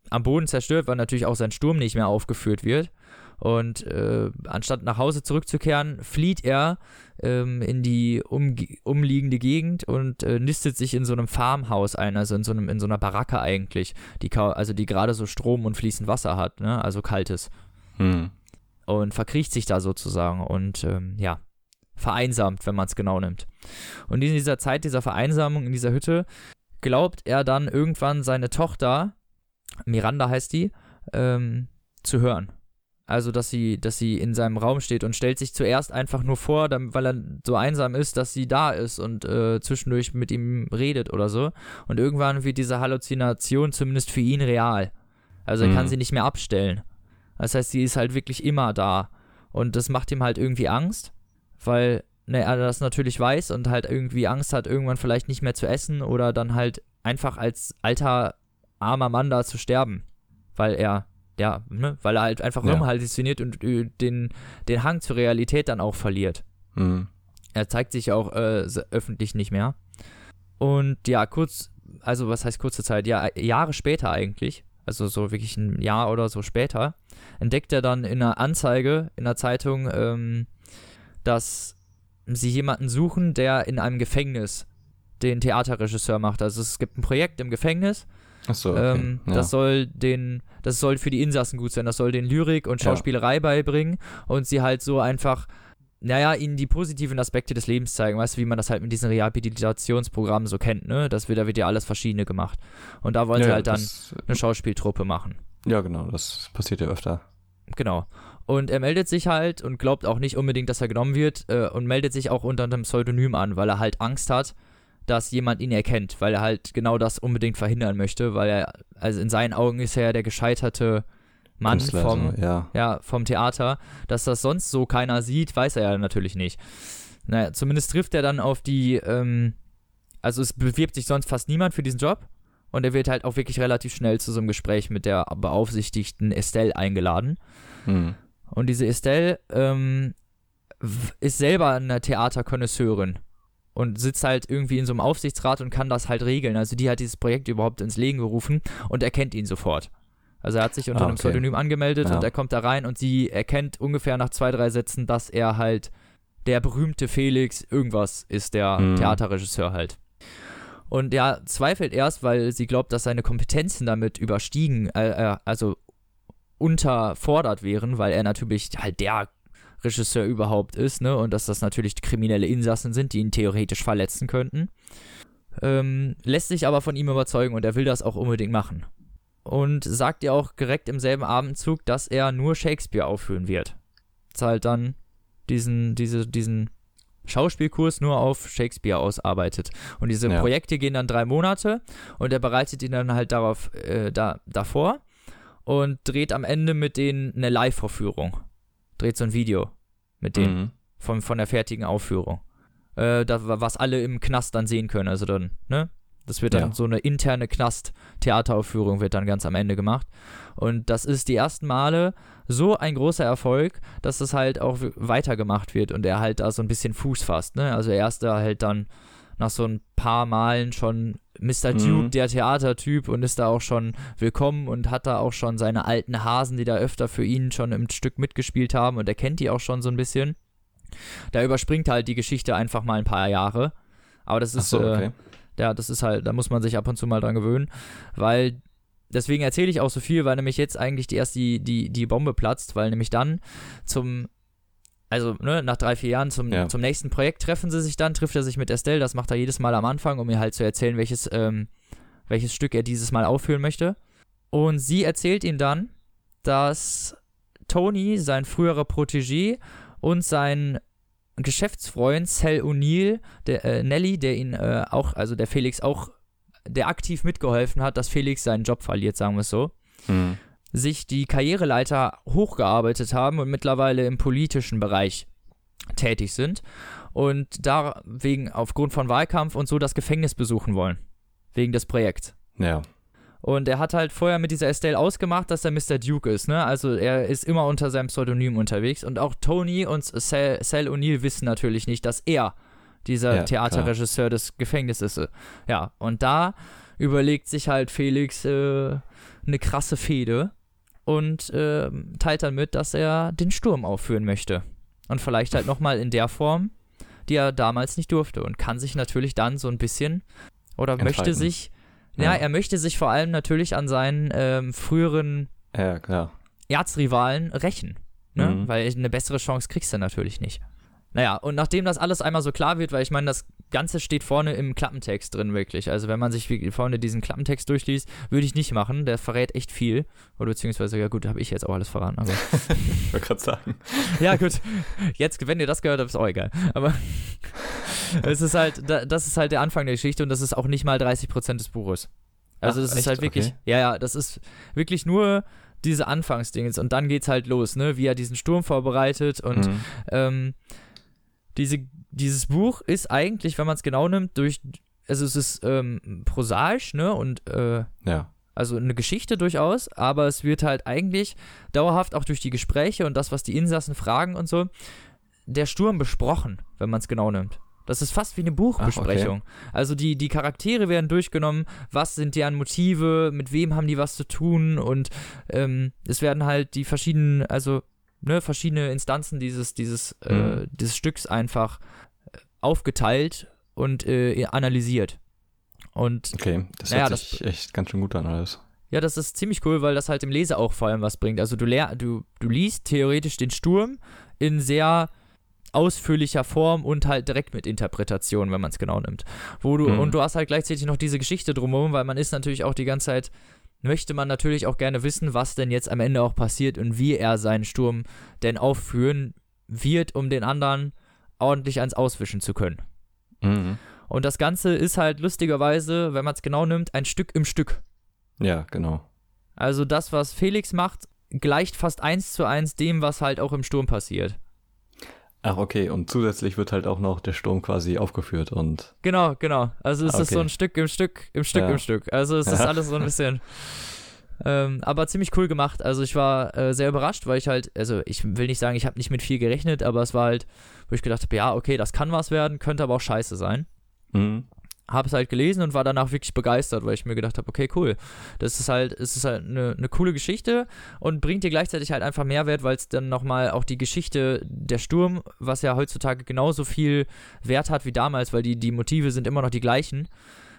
[SPEAKER 1] am Boden zerstört, weil natürlich auch sein Sturm nicht mehr aufgeführt wird. Und äh, anstatt nach Hause zurückzukehren, flieht er ähm, in die umge- umliegende Gegend und äh, nistet sich in so einem Farmhaus ein, also in so, einem, in so einer Baracke eigentlich, die, also die gerade so Strom und fließend Wasser hat, ne? also kaltes.
[SPEAKER 2] Mhm.
[SPEAKER 1] Und verkriecht sich da sozusagen und ähm, ja, vereinsamt, wenn man es genau nimmt. Und in dieser Zeit dieser Vereinsamung in dieser Hütte glaubt er dann irgendwann seine Tochter, Miranda heißt die, ähm, zu hören. Also, dass sie, dass sie in seinem Raum steht und stellt sich zuerst einfach nur vor, weil er so einsam ist, dass sie da ist und äh, zwischendurch mit ihm redet oder so. Und irgendwann wird diese Halluzination zumindest für ihn real. Also er kann
[SPEAKER 2] Mhm.
[SPEAKER 1] sie nicht mehr abstellen. Das heißt, sie ist halt wirklich immer da. Und das macht ihm halt irgendwie Angst, weil ne, er das natürlich weiß und halt irgendwie Angst hat, irgendwann vielleicht nicht mehr zu essen oder dann halt einfach als alter, armer Mann da zu sterben. Weil er, ja, ne, weil er halt einfach
[SPEAKER 2] Ja.
[SPEAKER 1] rumhalluziniert und äh, den, den Hang zur Realität dann auch verliert.
[SPEAKER 2] Mhm.
[SPEAKER 1] Er zeigt sich auch äh, öffentlich nicht mehr. Und ja, kurz, also was heißt kurze Zeit? Ja, Jahre später eigentlich, also so wirklich ein Jahr oder so später, entdeckt er dann in einer Anzeige in der Zeitung, ähm, dass sie jemanden suchen, der in einem Gefängnis den Theaterregisseur macht. Also es gibt ein Projekt im Gefängnis,
[SPEAKER 2] Achso, okay.
[SPEAKER 1] ähm,
[SPEAKER 2] ja.
[SPEAKER 1] das soll den, das soll für die Insassen gut sein, das soll den Lyrik und
[SPEAKER 2] Ja.
[SPEAKER 1] Schauspielerei beibringen und sie halt so einfach, naja, ihnen die positiven Aspekte des Lebens zeigen, weißt du, wie man das halt mit diesen Rehabilitationsprogrammen so kennt, ne? Das wird, da wird ja alles verschiedene gemacht. Und da wollen
[SPEAKER 2] ja,
[SPEAKER 1] sie
[SPEAKER 2] ja,
[SPEAKER 1] halt dann
[SPEAKER 2] Das,
[SPEAKER 1] eine Schauspieltruppe machen.
[SPEAKER 2] ja, genau, das passiert ja öfter.
[SPEAKER 1] Genau. Und er meldet sich halt und glaubt auch nicht unbedingt, dass er genommen wird äh, und meldet sich auch unter einem Pseudonym an, weil er halt Angst hat, dass jemand ihn erkennt, weil er halt genau das unbedingt verhindern möchte, weil er, also in seinen Augen ist er ja der gescheiterte Mann
[SPEAKER 2] Künstler,
[SPEAKER 1] vom,
[SPEAKER 2] ja.
[SPEAKER 1] ja, vom Theater. Dass das sonst so keiner sieht, weiß er ja natürlich nicht. Naja, zumindest trifft er dann auf die, ähm, also es bewirbt sich sonst fast niemand für diesen Job. Und er wird halt auch wirklich relativ schnell zu so einem Gespräch mit der beaufsichtigten Estelle eingeladen.
[SPEAKER 2] Mhm.
[SPEAKER 1] Und diese Estelle ähm, ist selber eine Theaterkonnoisseurin und sitzt halt irgendwie in so einem Aufsichtsrat und kann das halt regeln. Also die hat dieses Projekt überhaupt ins Leben gerufen und erkennt ihn sofort. Also er hat sich unter
[SPEAKER 2] Ah,
[SPEAKER 1] einem
[SPEAKER 2] okay.
[SPEAKER 1] Pseudonym angemeldet
[SPEAKER 2] Ja.
[SPEAKER 1] und er kommt da rein und sie erkennt ungefähr nach zwei, drei Sätzen, dass er halt der berühmte Felix irgendwas ist, der
[SPEAKER 2] Mhm.
[SPEAKER 1] Theaterregisseur halt. Und ja, zweifelt erst, weil sie glaubt, dass seine Kompetenzen damit überstiegen, äh, äh, also unterfordert wären, weil er natürlich halt der Regisseur überhaupt ist, ne? Und dass das natürlich kriminelle Insassen sind, die ihn theoretisch verletzen könnten. Ähm, lässt sich aber von ihm überzeugen und er will das auch unbedingt machen. Und sagt ihr auch direkt im selben Abendzug, dass er nur Shakespeare aufführen wird. Zahlt dann diesen, diese, diesen Schauspielkurs nur auf Shakespeare ausarbeitet. Und diese
[SPEAKER 2] Ja.
[SPEAKER 1] Projekte gehen dann drei Monate und er bereitet ihn dann halt darauf, äh, da, davor und dreht am Ende mit denen eine Live-Vorführung. Dreht so ein Video mit denen
[SPEAKER 2] Mhm.
[SPEAKER 1] von, von der fertigen Aufführung. Äh, da, was alle im Knast dann sehen können. Also dann, ne? Das wird dann
[SPEAKER 2] Ja.
[SPEAKER 1] so eine interne Knast-Theateraufführung wird dann ganz am Ende gemacht. Und das ist die ersten Male so ein großer Erfolg, dass es halt auch weitergemacht wird und er halt da so ein bisschen Fuß fasst, ne? Also er ist da halt dann nach so ein paar Malen schon Mr. Duke,
[SPEAKER 2] Mhm.
[SPEAKER 1] der Theatertyp und ist da auch schon willkommen und hat da auch schon seine alten Hasen, die da öfter für ihn schon im Stück mitgespielt haben und er kennt die auch schon so ein bisschen. Da überspringt halt die Geschichte einfach mal ein paar Jahre. Aber das ist,
[SPEAKER 2] so, okay.
[SPEAKER 1] äh, ja, das ist halt, da muss man sich ab und zu mal dran gewöhnen, weil deswegen erzähle ich auch so viel, weil nämlich jetzt eigentlich die erst die, die, die Bombe platzt, weil nämlich dann zum, also ne, nach drei, vier Jahren zum,
[SPEAKER 2] Ja.
[SPEAKER 1] zum nächsten Projekt treffen sie sich dann, trifft er sich mit Estelle, das macht er jedes Mal am Anfang, um mir halt zu erzählen, welches, ähm, welches Stück er dieses Mal aufführen möchte. Und sie erzählt ihm dann, dass Tony, sein früherer Protégé und sein Geschäftsfreund Sal O'Neill, der äh, Nelly, der ihn äh, auch, also der Felix auch der aktiv mitgeholfen hat, dass Felix seinen Job verliert, sagen wir es so,
[SPEAKER 2] Mhm.
[SPEAKER 1] Sich die Karriereleiter hochgearbeitet haben und mittlerweile im politischen Bereich tätig sind und da wegen aufgrund von Wahlkampf und so das Gefängnis besuchen wollen. Wegen des Projekts.
[SPEAKER 2] Ja.
[SPEAKER 1] Und er hat halt vorher mit dieser Estelle ausgemacht, dass er Mr. Duke ist, ne? Also er ist immer unter seinem Pseudonym unterwegs. Und auch Tony und Sal, Sal O'Neill wissen natürlich nicht, dass er dieser
[SPEAKER 2] Ja,
[SPEAKER 1] Theaterregisseur des Gefängnisses ist. Ja, und da überlegt sich halt Felix äh, eine krasse Fehde und äh, teilt dann mit, dass er den Sturm aufführen möchte. Und vielleicht halt nochmal in der Form, die er damals nicht durfte. Und kann sich natürlich dann so ein bisschen oder möchte sich ja,
[SPEAKER 2] Ja.
[SPEAKER 1] er möchte sich vor allem natürlich an seinen ähm, früheren
[SPEAKER 2] Ja.
[SPEAKER 1] Erzrivalen rächen. Ne?
[SPEAKER 2] Mhm.
[SPEAKER 1] Weil eine bessere Chance kriegst du natürlich nicht. Naja, und nachdem das alles einmal so klar wird, weil ich meine, das Ganze steht vorne im Klappentext drin, wirklich. Also, wenn man sich vorne diesen Klappentext durchliest, würde ich nicht machen. Der verrät echt viel. Oder beziehungsweise, ja, gut, habe ich jetzt auch alles verraten. Aber [laughs]
[SPEAKER 2] Ich wollte gerade sagen.
[SPEAKER 1] ja, gut. Jetzt, wenn ihr das gehört habt, ist auch egal. Aber [laughs] es ist halt, da- das ist halt der Anfang der Geschichte und das ist auch nicht mal 30% des Buches. Also,
[SPEAKER 2] Ach,
[SPEAKER 1] das ist
[SPEAKER 2] echt?
[SPEAKER 1] halt wirklich,
[SPEAKER 2] Okay.
[SPEAKER 1] ja, ja, das ist wirklich nur diese Anfangsdinge und dann geht's halt los, ne, wie er diesen Sturm vorbereitet und
[SPEAKER 2] Mhm.
[SPEAKER 1] ähm, diese, dieses Buch ist eigentlich, wenn man es genau nimmt, durch, also es ist ähm, prosaisch, ne, und äh,
[SPEAKER 2] Ja.
[SPEAKER 1] also eine Geschichte durchaus, aber es wird halt eigentlich dauerhaft auch durch die Gespräche und das, was die Insassen fragen und so, der Sturm besprochen, wenn man es genau nimmt. Das ist fast wie eine Buchbesprechung. Also die, die Charaktere werden durchgenommen, was sind deren Motive, mit wem haben die was zu tun und ähm, es werden halt die verschiedenen, also ne, verschiedene Instanzen dieses, dieses, äh,
[SPEAKER 2] Mhm.
[SPEAKER 1] dieses Stücks einfach äh, aufgeteilt und äh, analysiert. Und
[SPEAKER 2] Okay, das
[SPEAKER 1] Naja,
[SPEAKER 2] hört
[SPEAKER 1] das-
[SPEAKER 2] sich echt ganz schön gut an alles.
[SPEAKER 1] ja, das ist ziemlich cool, weil das halt dem Leser auch vor allem was bringt. Also du, lehr, du, du liest theoretisch den Sturm in sehr ausführlicher Form und halt direkt mit Interpretation, wenn man es genau nimmt. Wo du,
[SPEAKER 2] Mhm.
[SPEAKER 1] und du hast halt gleichzeitig noch diese Geschichte drumherum, weil man ist natürlich auch die ganze Zeit, möchte man natürlich auch gerne wissen, was denn jetzt am Ende auch passiert und wie er seinen Sturm denn aufführen wird, um den anderen ordentlich ans Auswischen zu können.
[SPEAKER 2] Mhm.
[SPEAKER 1] Und das Ganze ist halt lustigerweise, wenn man es genau nimmt, ein Stück im Stück.
[SPEAKER 2] Ja, genau.
[SPEAKER 1] Also das, was Felix macht, gleicht fast eins zu eins dem, was halt auch im Sturm passiert.
[SPEAKER 2] Ach, okay. Und zusätzlich wird halt auch noch der Sturm quasi aufgeführt und.
[SPEAKER 1] Genau, genau. Also es ist
[SPEAKER 2] Okay.
[SPEAKER 1] so ein Stück im Stück, im Stück
[SPEAKER 2] Ja.
[SPEAKER 1] im Stück. Also es ist
[SPEAKER 2] Ja.
[SPEAKER 1] alles so ein bisschen. Ähm, aber ziemlich cool gemacht. Also ich war äh, sehr überrascht, weil ich halt, also ich will nicht sagen, ich habe nicht mit viel gerechnet, aber es war halt, wo ich gedacht habe, ja, okay, das kann was werden, könnte aber auch scheiße sein.
[SPEAKER 2] Mhm.
[SPEAKER 1] Habe es halt gelesen und war danach wirklich begeistert, weil ich mir gedacht habe, okay, cool. Das ist halt, es ist halt eine, eine coole Geschichte und bringt dir gleichzeitig halt einfach Mehrwert, weil es dann nochmal auch die Geschichte der Sturm, was ja heutzutage genauso viel Wert hat wie damals, weil die, die Motive sind immer noch die gleichen.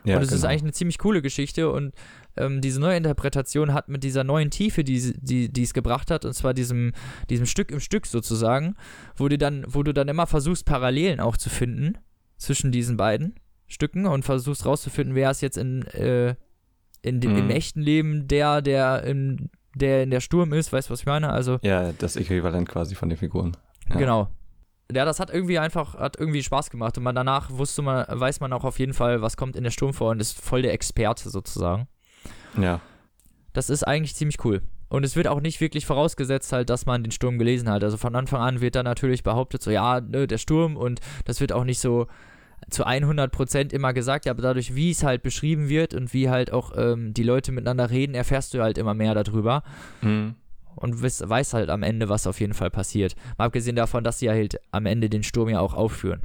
[SPEAKER 2] Ja,
[SPEAKER 1] und es ist
[SPEAKER 2] genau.
[SPEAKER 1] eigentlich eine ziemlich coole Geschichte und ähm, diese neue Interpretation hat mit dieser neuen Tiefe, die, die, die es gebracht hat, und zwar diesem, diesem Stück im Stück sozusagen, wo du dann, wo du dann immer versuchst, Parallelen auch zu finden zwischen diesen beiden Stücken und versuchst rauszufinden, wer ist jetzt in, äh, in dem, im
[SPEAKER 2] Mhm.
[SPEAKER 1] echten Leben der, der in, der in der Sturm ist, weißt du, was ich meine? Also,
[SPEAKER 2] Ja, das Äquivalent quasi von den Figuren. Ja.
[SPEAKER 1] Genau. Ja, das hat irgendwie einfach, hat irgendwie Spaß gemacht und man danach wusste man, weiß man auch auf jeden Fall, was kommt in der Sturm vor und ist voll der Experte sozusagen.
[SPEAKER 2] Ja.
[SPEAKER 1] Das ist eigentlich ziemlich cool. Und es wird auch nicht wirklich vorausgesetzt halt, dass man den Sturm gelesen hat. Also von Anfang an wird dann natürlich behauptet, so ja, ne, der Sturm und das wird auch nicht so zu 100% immer gesagt, aber dadurch, wie es halt beschrieben wird und wie halt auch ähm, die Leute miteinander reden, erfährst du halt immer mehr darüber
[SPEAKER 2] Mhm.
[SPEAKER 1] und weißt, weiß halt am Ende, was auf jeden Fall passiert. Mal abgesehen davon, dass sie halt am Ende den Sturm ja auch aufführen.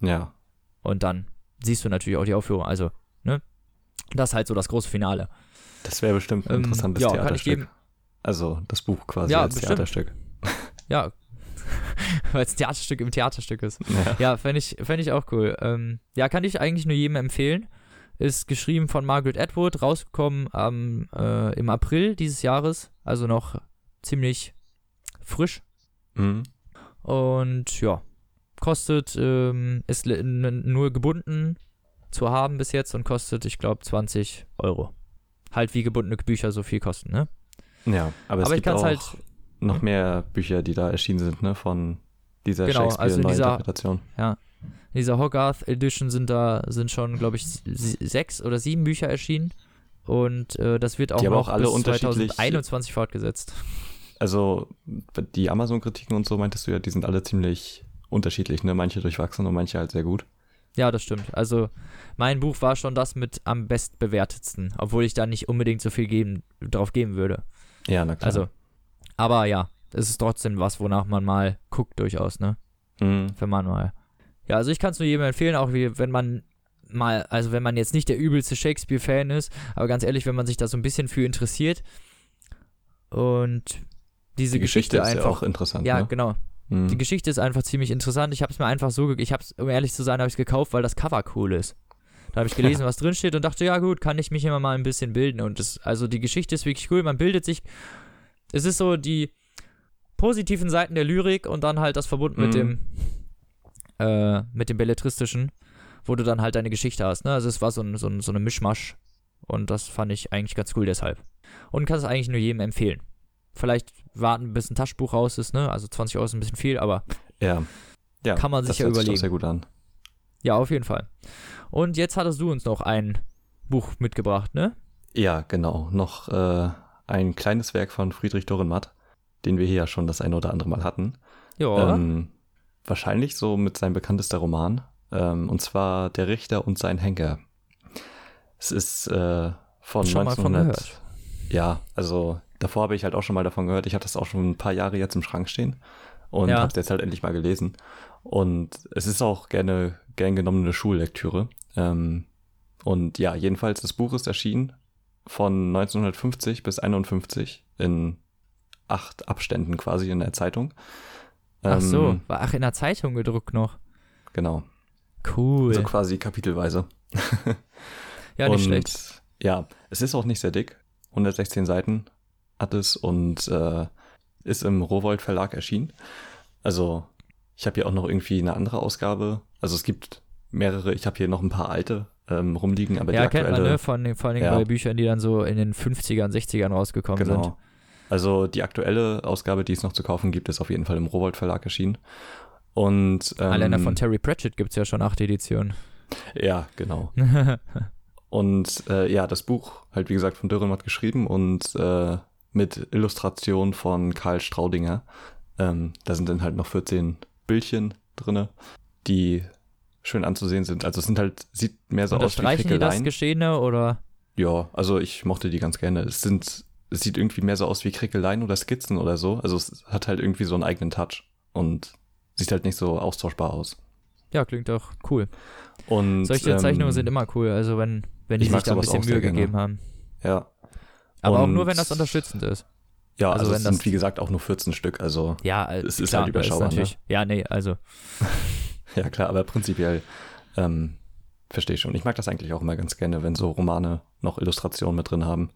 [SPEAKER 2] Ja.
[SPEAKER 1] Und dann siehst du natürlich auch die Aufführung. Also, ne? Das ist halt so das große Finale.
[SPEAKER 2] Das wäre bestimmt ein
[SPEAKER 1] Ähm,
[SPEAKER 2] interessantes
[SPEAKER 1] ja, kann ich
[SPEAKER 2] Theaterstück.
[SPEAKER 1] geben.
[SPEAKER 2] Also das Buch quasi
[SPEAKER 1] Ja,
[SPEAKER 2] als
[SPEAKER 1] bestimmt.
[SPEAKER 2] Theaterstück.
[SPEAKER 1] Ja. [laughs] Weil es ein Theaterstück im Theaterstück ist.
[SPEAKER 2] Ja.
[SPEAKER 1] Ja, fände ich, fänd ich auch cool. Ähm, ja, kann ich eigentlich nur jedem empfehlen. Ist geschrieben von Margaret Atwood, rausgekommen am, äh, im April dieses Jahres. Also noch ziemlich frisch.
[SPEAKER 2] Mhm.
[SPEAKER 1] Und ja, kostet, ähm, ist nur gebunden zu haben bis jetzt und kostet, ich glaube, 20 Euro. Halt wie gebundene Bücher so viel kosten, ne?
[SPEAKER 2] Ja, aber es
[SPEAKER 1] Aber ich
[SPEAKER 2] gibt auch
[SPEAKER 1] halt-
[SPEAKER 2] noch mehr Bücher, die da erschienen sind, ne, von dieser
[SPEAKER 1] Genau, also in dieser-
[SPEAKER 2] Shakespeare-Neuinterpretation.
[SPEAKER 1] In dieser Hogarth Edition sind da, sind schon, glaube ich, sechs oder sieben Bücher erschienen. Und äh, das wird auch
[SPEAKER 2] Die
[SPEAKER 1] noch
[SPEAKER 2] auch alle
[SPEAKER 1] bis
[SPEAKER 2] unterschiedlich-
[SPEAKER 1] 2021 fortgesetzt.
[SPEAKER 2] Also die Amazon-Kritiken und so meintest du ja, die sind alle ziemlich unterschiedlich, ne? Manche durchwachsen und manche halt sehr gut.
[SPEAKER 1] Ja, das stimmt. Also mein Buch war schon das mit am bestbewertetsten, obwohl ich da nicht unbedingt so viel geben, drauf geben würde.
[SPEAKER 2] Ja, na klar.
[SPEAKER 1] Also, aber ja, es ist trotzdem was, wonach man mal guckt durchaus, ne?
[SPEAKER 2] Mhm.
[SPEAKER 1] Wenn man mal. Ja, also ich kann es nur jedem empfehlen, auch wie, wenn man mal, also wenn man jetzt nicht der übelste Shakespeare-Fan ist, aber ganz ehrlich, wenn man sich da so ein bisschen für interessiert und diese
[SPEAKER 2] die Geschichte,
[SPEAKER 1] Geschichte,
[SPEAKER 2] ist ja
[SPEAKER 1] einfach.
[SPEAKER 2] auch interessant.
[SPEAKER 1] Ja,
[SPEAKER 2] ne?
[SPEAKER 1] genau.
[SPEAKER 2] Mhm.
[SPEAKER 1] Die Geschichte ist einfach ziemlich interessant. Ich habe es mir einfach so, ich habe es, um ehrlich zu sein, habe ich es gekauft, weil das Cover cool ist. Da habe ich gelesen, [laughs] was drin steht und dachte, ja gut, kann ich mich immer mal ein bisschen bilden. Und das, also die Geschichte ist wirklich cool. Man bildet sich. Es ist so die positiven Seiten der Lyrik und dann halt das verbunden mit
[SPEAKER 2] Mhm.
[SPEAKER 1] dem äh, mit dem belletristischen, wo du dann halt deine Geschichte hast. Ne? Also es war so, ein, so, ein, so eine Mischmasch und das fand ich eigentlich ganz cool deshalb. Und kann es eigentlich nur jedem empfehlen. Vielleicht warten, bis ein Taschenbuch raus ist, ne? Also 20 Euro ist ein bisschen viel, aber
[SPEAKER 2] ja. ja.
[SPEAKER 1] Kann man sich ja überlegen.
[SPEAKER 2] sehr gut an.
[SPEAKER 1] Ja, auf jeden Fall. Und jetzt hattest du uns noch ein Buch mitgebracht, ne?
[SPEAKER 2] Ja, genau. Noch äh, ein kleines Werk von Friedrich Dürrenmatt, den wir hier ja schon das eine oder andere Mal hatten.
[SPEAKER 1] Ja.
[SPEAKER 2] Ähm, wahrscheinlich so mit seinem bekanntester Roman. Ähm, und zwar Der Richter und sein Henker. Es ist äh, von
[SPEAKER 1] Schon mal von
[SPEAKER 2] 1900.
[SPEAKER 1] gehört.
[SPEAKER 2] Ja, also davor habe ich halt auch schon mal davon gehört. Ich hatte das auch schon ein paar Jahre jetzt im Schrank stehen und
[SPEAKER 1] Ja.
[SPEAKER 2] habe es jetzt halt endlich mal gelesen. Und es ist auch gerne gern genommene Schullektüre. Ähm, und ja, jedenfalls das Buch ist erschienen von 1950 bis 51 in acht Abständen quasi in der Zeitung.
[SPEAKER 1] Ach so,
[SPEAKER 2] Ähm,
[SPEAKER 1] war ach in der Zeitung gedruckt noch.
[SPEAKER 2] Genau.
[SPEAKER 1] Cool.
[SPEAKER 2] So quasi kapitelweise. [laughs]
[SPEAKER 1] ja, nicht
[SPEAKER 2] und,
[SPEAKER 1] schlecht.
[SPEAKER 2] Ja, es ist auch nicht sehr dick. 116 Seiten hat es und äh, ist im Rowold Verlag erschienen. Also, ich habe hier auch noch irgendwie eine andere Ausgabe. Also es gibt mehrere, ich habe hier noch ein paar alte ähm, rumliegen, aber
[SPEAKER 1] Ja, kennt man, ne? Von, den- vor allem
[SPEAKER 2] Ja.
[SPEAKER 1] bei Büchern, die dann so in den 50ern, 60ern rausgekommen
[SPEAKER 2] Genau.
[SPEAKER 1] sind.
[SPEAKER 2] Also die aktuelle Ausgabe, die es noch zu kaufen gibt, ist auf jeden Fall im Rowold Verlag erschienen. Und ähm,
[SPEAKER 1] Alleine von Terry Pratchett gibt es ja schon acht Editionen.
[SPEAKER 2] ja, genau. [laughs] Und äh, ja, das Buch, halt wie gesagt, von Dürrenmatt geschrieben und äh, mit Illustration von Karl Straudinger. Ähm, da sind dann halt noch 14 Bildchen drinne, die schön anzusehen sind. Also es sind halt, sieht mehr so aus wie
[SPEAKER 1] die das. Geschehene oder?
[SPEAKER 2] Ja, also ich mochte die ganz gerne. Es sind, es sieht irgendwie mehr so aus wie Krickeleien oder Skizzen oder so. Also es hat halt irgendwie so einen eigenen Touch und sieht halt nicht so austauschbar aus.
[SPEAKER 1] Ja, klingt doch cool.
[SPEAKER 2] Und
[SPEAKER 1] Solche Zeichnungen
[SPEAKER 2] ähm,
[SPEAKER 1] sind immer cool, also wenn, wenn die
[SPEAKER 2] ich
[SPEAKER 1] sich da ein bisschen
[SPEAKER 2] auch
[SPEAKER 1] Mühe
[SPEAKER 2] gerne.
[SPEAKER 1] gegeben haben.
[SPEAKER 2] Ja,
[SPEAKER 1] Aber auch
[SPEAKER 2] Und-
[SPEAKER 1] nur, wenn das unterstützend ist.
[SPEAKER 2] ja,
[SPEAKER 1] Also
[SPEAKER 2] also,
[SPEAKER 1] wenn
[SPEAKER 2] es sind wie gesagt auch nur 14 Stück, also
[SPEAKER 1] Ja, äh,
[SPEAKER 2] Es ist
[SPEAKER 1] klar,
[SPEAKER 2] halt überschaubar, ne?
[SPEAKER 1] natürlich, Ja, nee, also. [laughs] [laughs]
[SPEAKER 2] ja klar, aber prinzipiell ähm, verstehe ich schon. Ich mag das eigentlich auch immer ganz gerne, wenn so Romane noch Illustrationen mit drin haben.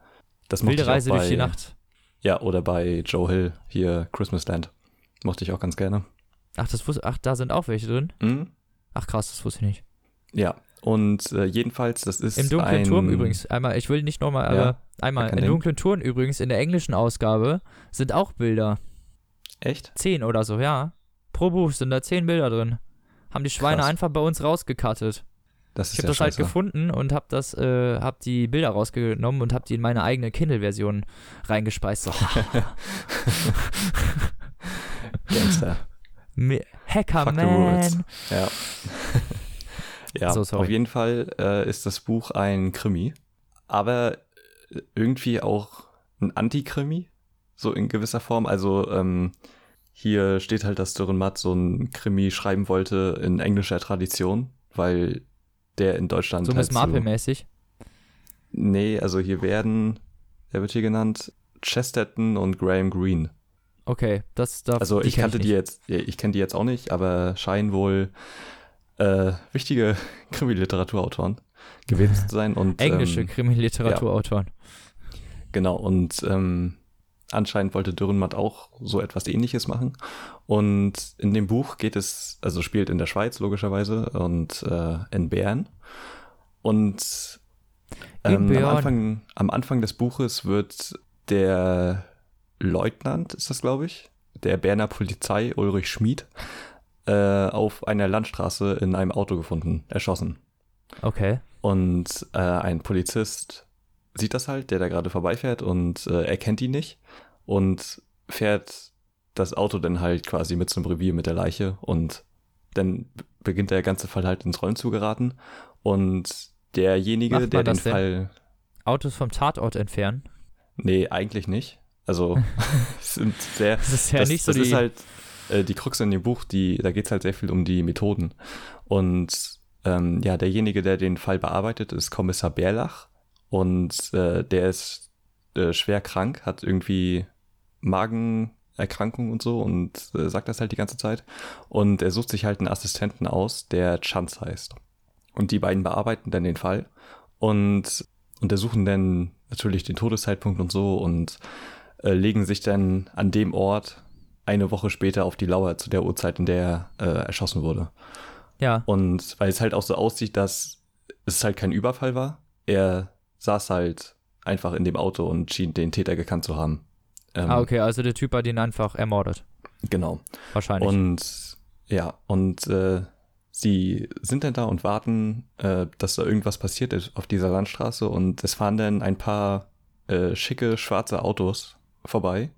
[SPEAKER 2] Das mochte
[SPEAKER 1] Wilde
[SPEAKER 2] ich auch
[SPEAKER 1] Reise
[SPEAKER 2] bei,
[SPEAKER 1] durch die Nacht.
[SPEAKER 2] Ja, oder bei Joe Hill hier Christmas Land. Mochte ich auch ganz gerne.
[SPEAKER 1] Ach, das wusste, ach, da sind auch welche drin?
[SPEAKER 2] Mhm.
[SPEAKER 1] Ach krass, das wusste ich nicht.
[SPEAKER 2] Ja, und äh, jedenfalls, das ist
[SPEAKER 1] Im dunklen
[SPEAKER 2] ein,
[SPEAKER 1] Turm übrigens, einmal, ich will nicht nochmal,
[SPEAKER 2] Ja,
[SPEAKER 1] aber einmal, im dunklen Turm übrigens, in der englischen Ausgabe sind auch Bilder.
[SPEAKER 2] Echt?
[SPEAKER 1] Zehn oder so, ja. Pro Buch sind da zehn Bilder drin. Haben die Schweine
[SPEAKER 2] Krass.
[SPEAKER 1] einfach bei uns rausgekattet.
[SPEAKER 2] Das
[SPEAKER 1] Ich habe
[SPEAKER 2] ja
[SPEAKER 1] das halt
[SPEAKER 2] scheiße.
[SPEAKER 1] gefunden und habe das, äh, hab die Bilder rausgenommen und habe die in meine eigene Kindle-Version reingespeist. So, [laughs]
[SPEAKER 2] Gangster.
[SPEAKER 1] Mi- Hacker
[SPEAKER 2] Fuck the rules.
[SPEAKER 1] Man.
[SPEAKER 2] Ja. [laughs] ja,
[SPEAKER 1] So,
[SPEAKER 2] auf jeden Fall äh, ist das Buch ein Krimi, aber irgendwie auch ein Antikrimi, so in gewisser Form. Also ähm, hier steht halt, dass Dürrenmatt so ein Krimi schreiben wollte in englischer Tradition, weil der in Deutschland
[SPEAKER 1] So
[SPEAKER 2] halt
[SPEAKER 1] Miss Marple-mäßig.
[SPEAKER 2] Nee, also hier werden, wer wird hier genannt? Chesterton und Graham Greene.
[SPEAKER 1] Okay, das darf
[SPEAKER 2] Also ich kannte die
[SPEAKER 1] nicht.
[SPEAKER 2] jetzt, ja, ich kenne die jetzt auch nicht, aber scheinen wohl äh, wichtige [laughs] Krimi-Literaturautoren gewesen zu sein. Und,
[SPEAKER 1] Englische
[SPEAKER 2] ähm,
[SPEAKER 1] Krimi-Literaturautoren.
[SPEAKER 2] Genau, und ähm, anscheinend wollte Dürrenmatt auch so etwas ähnliches machen. Und in dem Buch geht es, also spielt in der Schweiz logischerweise und äh, in Bern. Und
[SPEAKER 1] In
[SPEAKER 2] ähm, am. Anfang, am Anfang des Buches wird der Leutnant, ist das glaube ich, der Berner Polizei Ulrich Schmid, äh, auf einer Landstraße in einem Auto gefunden, erschossen.
[SPEAKER 1] Okay.
[SPEAKER 2] Und äh, ein Polizist sieht das halt, der da gerade vorbeifährt und äh, erkennt ihn nicht und fährt das Auto dann halt quasi mit zum Revier mit der Leiche und dann beginnt der ganze Fall halt ins Rollen zu geraten und derjenige, der den? Fall
[SPEAKER 1] Autos vom Tatort entfernen.
[SPEAKER 2] Nee, eigentlich nicht. Also [laughs] [laughs] es sind sehr.
[SPEAKER 1] Das ist ja
[SPEAKER 2] das,
[SPEAKER 1] nicht so
[SPEAKER 2] das
[SPEAKER 1] die.
[SPEAKER 2] ist halt äh, die Krux in dem Buch, die, da geht es halt sehr viel um die Methoden. Und ähm, ja, derjenige, der den Fall bearbeitet, ist Kommissar Bärlach. Und äh, der ist äh, schwer krank, hat irgendwie Magenerkrankung und so und äh, sagt das halt die ganze Zeit. Und er sucht sich halt einen Assistenten aus, der Chance heißt. Und die beiden bearbeiten dann den Fall und untersuchen dann natürlich den Todeszeitpunkt und so und äh, legen sich dann an dem Ort eine Woche später auf die Lauer zu der Uhrzeit, in der er äh, erschossen wurde.
[SPEAKER 1] ja.
[SPEAKER 2] Und weil es halt auch so aussieht, dass es halt kein Überfall war, er saß halt einfach in dem Auto und schien den Täter gekannt zu haben. Ähm,
[SPEAKER 1] Ah, okay, also der Typ hat ihn einfach ermordet.
[SPEAKER 2] Genau.
[SPEAKER 1] Wahrscheinlich.
[SPEAKER 2] Und ja, und äh, sie sind dann da und warten, äh, dass da irgendwas passiert ist auf dieser Landstraße und es fahren dann ein paar äh, schicke schwarze Autos vorbei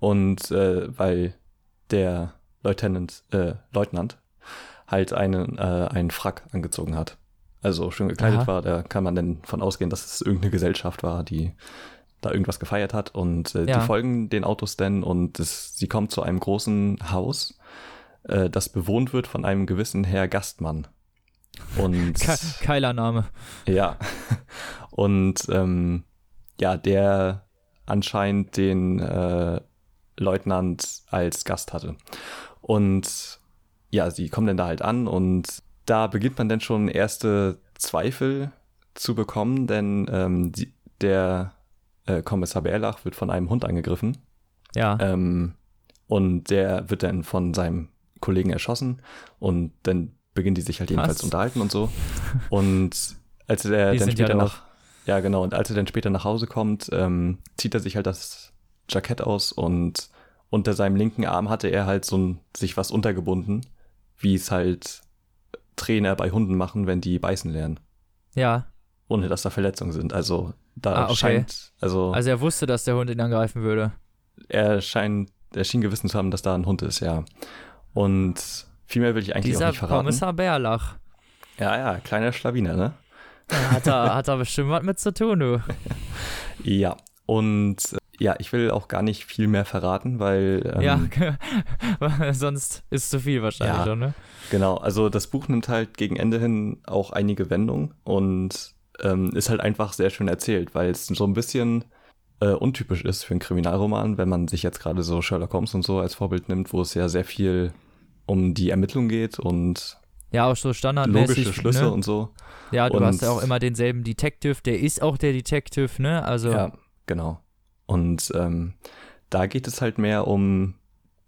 [SPEAKER 2] und äh, weil der Lieutenant, äh, Leutnant halt einen, äh, einen Frack angezogen hat. Also schön gekleidet
[SPEAKER 1] Aha.
[SPEAKER 2] war, da kann man dann von ausgehen, dass es irgendeine Gesellschaft war, die da irgendwas gefeiert hat und äh,
[SPEAKER 1] Ja.
[SPEAKER 2] die folgen den Autos dann und es, sie kommen zu einem großen Haus, äh, das bewohnt wird von einem gewissen Herr Gastmann. Und
[SPEAKER 1] Ke Keiler Name.
[SPEAKER 2] ja, und ähm, ja, der anscheinend den äh, Leutnant als Gast hatte. Und ja, sie kommen dann da halt an und da beginnt man dann schon erste Zweifel zu bekommen, denn ähm, die, der äh, Kommissar Bärlach wird von einem Hund angegriffen
[SPEAKER 1] Ja.
[SPEAKER 2] ähm, und der wird dann von seinem Kollegen erschossen und dann beginnen die sich halt jedenfalls
[SPEAKER 1] Was?
[SPEAKER 2] zu unterhalten und so. Und als er
[SPEAKER 1] Die
[SPEAKER 2] dann
[SPEAKER 1] ja
[SPEAKER 2] später nach, ja genau, und als er dann später nach Hause kommt, ähm, zieht er sich halt das Jackett aus und unter seinem linken Arm hatte er halt so ein, sich was untergebunden, wie es halt Trainer bei Hunden machen, wenn die beißen lernen,
[SPEAKER 1] ja.
[SPEAKER 2] ohne dass da Verletzungen sind. Also da
[SPEAKER 1] Ah, okay.
[SPEAKER 2] scheint, also,
[SPEAKER 1] Also er wusste, dass der Hund ihn angreifen würde.
[SPEAKER 2] er scheint, er schien gewissen zu haben, dass da ein Hund ist, ja. Und viel mehr will ich eigentlich auch
[SPEAKER 1] Dieser
[SPEAKER 2] nicht verraten.
[SPEAKER 1] Kommissar Bärlach.
[SPEAKER 2] Ja, ja, kleiner Schlawiner, ne?
[SPEAKER 1] Hat da, hat da bestimmt was mit zu tun, du. [laughs]
[SPEAKER 2] Ja. Und ja, ich will auch gar nicht viel mehr verraten, weil ähm,
[SPEAKER 1] ja, [laughs] sonst ist zu viel wahrscheinlich
[SPEAKER 2] Ja.
[SPEAKER 1] schon, ne?
[SPEAKER 2] genau, also das Buch nimmt halt gegen Ende hin auch einige Wendungen und ähm, ist halt einfach sehr schön erzählt, weil es so ein bisschen äh, untypisch ist für einen Kriminalroman, wenn man sich jetzt gerade so Sherlock Holmes und so als Vorbild nimmt, wo es ja sehr viel um die Ermittlung geht und
[SPEAKER 1] Ja, auch so standardmäßig.
[SPEAKER 2] logische Schlüsse
[SPEAKER 1] ne?
[SPEAKER 2] und so.
[SPEAKER 1] Ja, du
[SPEAKER 2] und-
[SPEAKER 1] hast ja auch immer denselben Detective, der ist auch der Detective, ne? Also,
[SPEAKER 2] Ja, genau. Und ähm, da geht es halt mehr um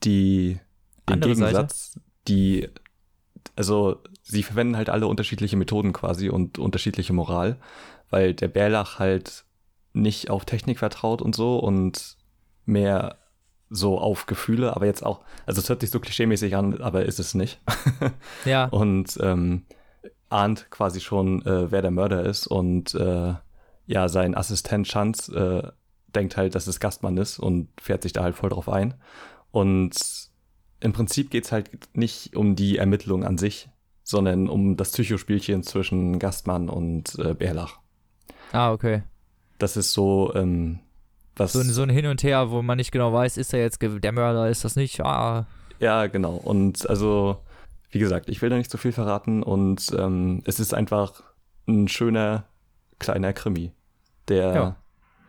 [SPEAKER 2] die den
[SPEAKER 1] Andere Seite?
[SPEAKER 2] Gegensatz, die also sie verwenden halt alle unterschiedliche Methoden quasi und unterschiedliche Moral, weil der Bärlach halt nicht auf Technik vertraut und so und mehr so auf Gefühle, aber jetzt auch, also es hört sich so klischeemäßig an, aber ist es nicht. [laughs]
[SPEAKER 1] ja,
[SPEAKER 2] und ähm, ahnt quasi schon, äh, wer der Mörder ist und äh, ja, sein Assistent Schanz äh, denkt halt, dass es Gastmann ist und fährt sich da halt voll drauf ein. Und im Prinzip geht's halt nicht um die Ermittlung an sich, sondern um das Psychospielchen zwischen Gastmann und äh, Bärlach.
[SPEAKER 1] ah, okay.
[SPEAKER 2] Das ist so, ähm, was.
[SPEAKER 1] So, ein- so ein Hin und Her, wo man nicht genau weiß, ist er jetzt der Mörder, ist das nicht? Ah,
[SPEAKER 2] Ja, genau. Und also, wie gesagt, ich will da nicht so viel verraten und ähm, es ist einfach ein schöner kleiner Krimi, der
[SPEAKER 1] Ja.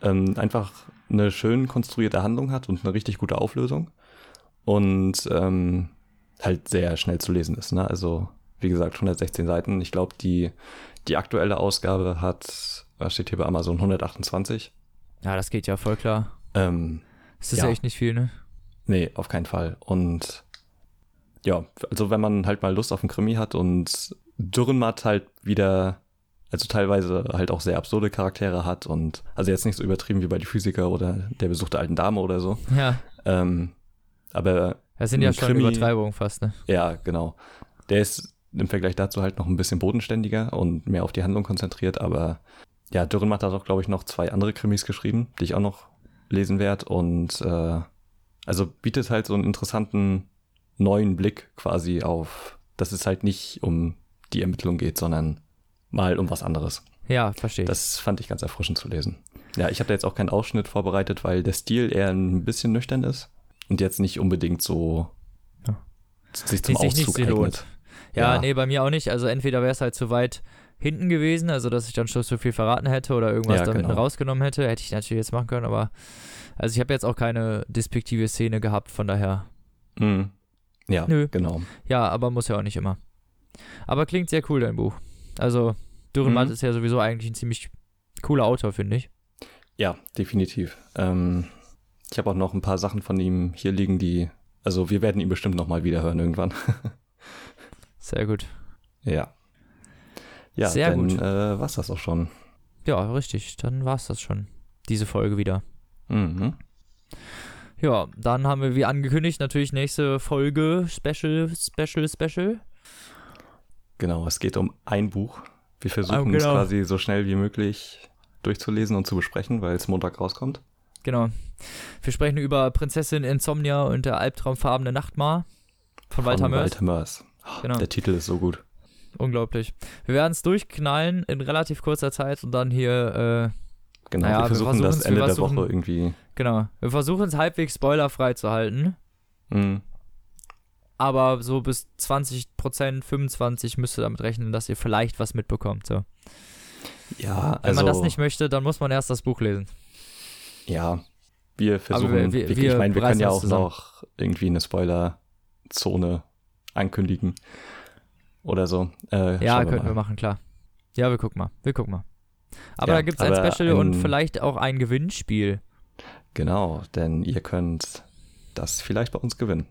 [SPEAKER 2] Ähm, einfach eine schön konstruierte Handlung hat und eine richtig gute Auflösung und ähm, halt sehr schnell zu lesen ist. Ne? Also, wie gesagt, 116 Seiten. Ich glaube, die, die aktuelle Ausgabe hat, was steht hier bei Amazon, 128.
[SPEAKER 1] ja, das geht ja voll klar.
[SPEAKER 2] Ähm,
[SPEAKER 1] Das ist ja. Echt nicht viel, ne?
[SPEAKER 2] Nee, auf keinen Fall. Und ja, also wenn man halt mal Lust auf einen Krimi hat und Dürrenmatt halt wieder, also teilweise halt auch sehr absurde Charaktere hat und also jetzt nicht so übertrieben wie bei die Physiker oder der Besuch der alten Dame oder so.
[SPEAKER 1] Ja.
[SPEAKER 2] Ähm, aber
[SPEAKER 1] Das sind ja schon
[SPEAKER 2] Krimi-
[SPEAKER 1] Übertreibungen fast, ne?
[SPEAKER 2] Ja, genau. Der ist im Vergleich dazu halt noch ein bisschen bodenständiger und mehr auf die Handlung konzentriert, aber ja, Dürrenmatt hat auch, glaube ich, noch zwei andere Krimis geschrieben, die ich auch noch lesen werde und äh, also bietet halt so einen interessanten neuen Blick quasi auf, dass es halt nicht um die Ermittlung geht, sondern mal um was anderes.
[SPEAKER 1] Ja, verstehe.
[SPEAKER 2] Das fand ich ganz erfrischend zu lesen. Ja, ich habe da jetzt auch keinen Ausschnitt vorbereitet, weil der Stil eher ein bisschen nüchtern ist und jetzt nicht unbedingt so
[SPEAKER 1] Ja.
[SPEAKER 2] sich zum
[SPEAKER 1] sich nicht
[SPEAKER 2] Auszug
[SPEAKER 1] so lohnt.
[SPEAKER 2] eignet.
[SPEAKER 1] Ja,
[SPEAKER 2] Ja.
[SPEAKER 1] nee, bei mir auch nicht. Also entweder wäre es halt zu weit hinten gewesen, also dass ich dann schon zu viel verraten hätte oder irgendwas
[SPEAKER 2] Ja,
[SPEAKER 1] da hinten
[SPEAKER 2] genau.
[SPEAKER 1] rausgenommen hätte. Hätte ich natürlich jetzt machen können, aber also ich habe jetzt auch keine despektive Szene gehabt, von daher.
[SPEAKER 2] Mhm. Ja,
[SPEAKER 1] Nö.
[SPEAKER 2] genau.
[SPEAKER 1] Ja, aber muss ja auch nicht immer. Aber klingt sehr cool, dein Buch. Also, Dürrenmatt
[SPEAKER 2] Mhm.
[SPEAKER 1] ist ja sowieso eigentlich ein ziemlich cooler Autor, finde ich.
[SPEAKER 2] Ja, definitiv. Ähm, ich habe auch noch ein paar Sachen von ihm hier liegen, die, also wir werden ihn bestimmt noch mal wieder hören irgendwann. [laughs]
[SPEAKER 1] Sehr gut.
[SPEAKER 2] ja. Ja,
[SPEAKER 1] Sehr
[SPEAKER 2] dann
[SPEAKER 1] gut.
[SPEAKER 2] Äh, war's das auch schon.
[SPEAKER 1] Ja, richtig. Dann war's das schon. Diese Folge wieder.
[SPEAKER 2] Mhm.
[SPEAKER 1] Ja, dann haben wir wie angekündigt natürlich nächste Folge Special, Special, Special.
[SPEAKER 2] Genau, es geht um ein Buch. Wir versuchen
[SPEAKER 1] Ah,
[SPEAKER 2] es
[SPEAKER 1] genau.
[SPEAKER 2] quasi so schnell wie möglich durchzulesen und zu besprechen, weil es Montag rauskommt.
[SPEAKER 1] Genau. Wir sprechen über Prinzessin Insomnia und der albtraumfarbene Nachtmar von Walter Mörs.
[SPEAKER 2] Walter Mörs.
[SPEAKER 1] Genau.
[SPEAKER 2] Der Titel ist so gut.
[SPEAKER 1] Unglaublich. Wir werden es durchknallen in relativ kurzer Zeit und dann hier, äh,
[SPEAKER 2] Genau,
[SPEAKER 1] Naja, wir
[SPEAKER 2] wir versuchen
[SPEAKER 1] versuchen's-
[SPEAKER 2] das
[SPEAKER 1] wir
[SPEAKER 2] Ende der Woche irgendwie.
[SPEAKER 1] genau. Wir versuchen es halbwegs spoilerfrei zu halten.
[SPEAKER 2] Mhm.
[SPEAKER 1] Aber so bis 20%, 25% müsst ihr damit rechnen, dass ihr vielleicht was mitbekommt. So.
[SPEAKER 2] Ja,
[SPEAKER 1] Wenn
[SPEAKER 2] also,
[SPEAKER 1] man das nicht möchte, dann muss man erst das Buch lesen.
[SPEAKER 2] ja, wir versuchen,
[SPEAKER 1] wir- wir-
[SPEAKER 2] wirklich,
[SPEAKER 1] wir
[SPEAKER 2] ich meine, wir können ja auch
[SPEAKER 1] zusammen.
[SPEAKER 2] noch irgendwie eine Spoiler-Zone ankündigen oder so. Äh,
[SPEAKER 1] Ja,
[SPEAKER 2] schauen
[SPEAKER 1] könnten wir
[SPEAKER 2] mal.
[SPEAKER 1] machen, klar. Ja, wir gucken mal. Wir gucken mal. Aber
[SPEAKER 2] Ja,
[SPEAKER 1] da gibt es ein Special und
[SPEAKER 2] ein-
[SPEAKER 1] vielleicht auch ein Gewinnspiel.
[SPEAKER 2] Genau, denn ihr könnt das vielleicht bei uns gewinnen.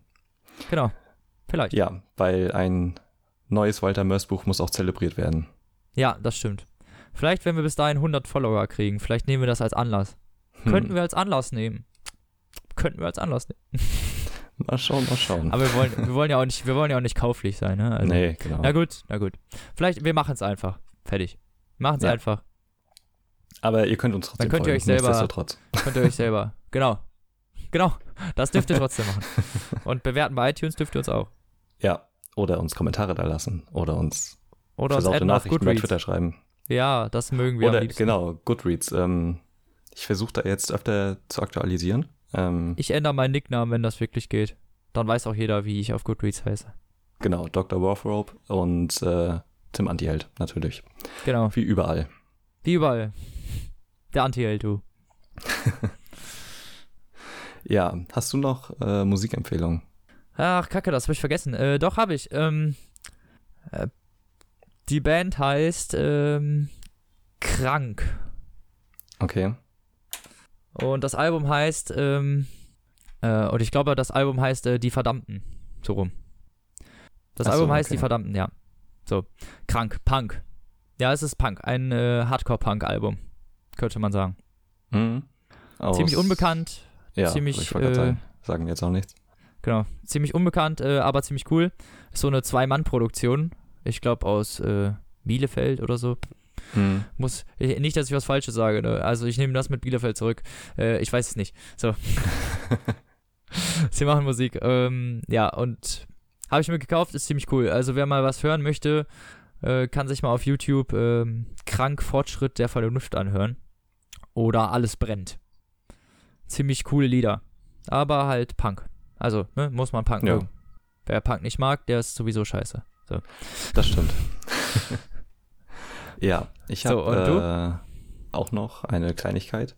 [SPEAKER 1] Genau. Vielleicht. Ja,
[SPEAKER 2] Ja, weil ein neues Walter Mörs Buch muss auch zelebriert werden.
[SPEAKER 1] das stimmt. Vielleicht, wenn wir bis dahin 100 Follower kriegen, vielleicht nehmen wir das als Anlass.
[SPEAKER 2] Hm.
[SPEAKER 1] Könnten wir als Anlass nehmen. Könnten wir als Anlass nehmen. [laughs]
[SPEAKER 2] Mal schauen, mal schauen.
[SPEAKER 1] Aber wir wollen, wir wollen ja auch nicht, wir wollen ja auch nicht kauflich sein, ne? Also,
[SPEAKER 2] nee, genau.
[SPEAKER 1] Na gut, na gut. Vielleicht, wir machen es einfach. Fertig. Machen es
[SPEAKER 2] Ja.
[SPEAKER 1] einfach.
[SPEAKER 2] Aber ihr könnt uns trotzdem
[SPEAKER 1] könnt ihr euch selber-. Könnt ihr euch selber. Genau. Genau. Das dürft ihr trotzdem machen. [laughs] Und bewerten bei iTunes dürft ihr uns auch.
[SPEAKER 2] Ja, oder uns Kommentare da lassen oder uns
[SPEAKER 1] Oder uns
[SPEAKER 2] versaute
[SPEAKER 1] auf
[SPEAKER 2] Nachrichten bei. Twitter schreiben.
[SPEAKER 1] Ja, das mögen wir
[SPEAKER 2] Oder genau, Goodreads. Ähm, ich versuche da jetzt öfter zu aktualisieren. Ähm,
[SPEAKER 1] Ich ändere meinen Nicknamen, wenn das wirklich geht. Dann weiß auch jeder, wie ich auf Goodreads heiße.
[SPEAKER 2] genau, Dr. Warthrope und äh, Tim Antiheld, natürlich.
[SPEAKER 1] Genau.
[SPEAKER 2] Wie überall.
[SPEAKER 1] Wie überall. Der Anti-Held, du. [laughs]
[SPEAKER 2] Ja, hast du noch äh, Musikempfehlungen?
[SPEAKER 1] Ach, kacke, das habe ich vergessen. Äh, doch, habe ich. Ähm, äh, die Band heißt ähm, Krank.
[SPEAKER 2] Okay.
[SPEAKER 1] Und das Album heißt, ähm, äh, und ich glaube, das Album heißt äh, Die Verdammten. So rum. Das
[SPEAKER 2] Ach so,
[SPEAKER 1] Album heißt
[SPEAKER 2] okay.
[SPEAKER 1] Die Verdammten, ja. So. Krank, Punk. Ja, es ist Punk. Ein äh, Hardcore-Punk-Album. Könnte man sagen.
[SPEAKER 2] Mhm.
[SPEAKER 1] Ziemlich unbekannt.
[SPEAKER 2] Ja,
[SPEAKER 1] ziemlich,
[SPEAKER 2] ich
[SPEAKER 1] äh,
[SPEAKER 2] sagen, sagen jetzt auch nichts.
[SPEAKER 1] Genau. Ziemlich unbekannt, äh, aber ziemlich cool. Ist so eine Zwei-Mann-Produktion. Ich glaube aus äh, Bielefeld oder so.
[SPEAKER 2] Mhm.
[SPEAKER 1] Muss, ich, nicht, dass ich was Falsches sage. Ne? Also ich nehme das mit Bielefeld zurück. Äh, ich weiß es nicht. So. [laughs] Sie machen Musik. Ähm, ja, und habe ich mir gekauft, ist ziemlich cool. Also wer mal was hören möchte, äh, kann sich mal auf YouTube ähm, Krank Fortschritt der Vernunft anhören. Oder Alles brennt. Ziemlich coole Lieder. Aber halt Punk. Also, ne, muss man Punk
[SPEAKER 2] Ja.
[SPEAKER 1] mögen. Wer Punk nicht mag, der ist sowieso scheiße.
[SPEAKER 2] Das stimmt. [laughs] ja, ich
[SPEAKER 1] So,
[SPEAKER 2] habe
[SPEAKER 1] du?
[SPEAKER 2] äh, auch noch eine Kleinigkeit.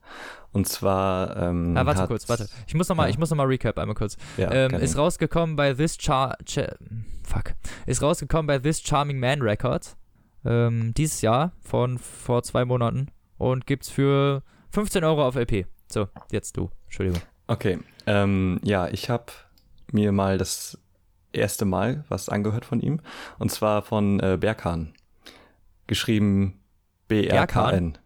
[SPEAKER 2] Und zwar. Ähm,
[SPEAKER 1] Ah, warte kurz, warte. Ich muss nochmal,
[SPEAKER 2] Ja.
[SPEAKER 1] ich muss noch mal recap einmal kurz.
[SPEAKER 2] Ja,
[SPEAKER 1] ähm, ist rausgekommen bei This Char Ch Fuck. Ist rausgekommen bei This Charming Man Records. Ähm, dieses Jahr von vor zwei Monaten. Und gibt's für 15 Euro auf LP. So, jetzt du. Entschuldigung.
[SPEAKER 2] Okay, ähm, ja, ich habe mir mal das erste Mal was angehört von ihm. Und zwar von äh, Berkan. Geschrieben B-R-K-N.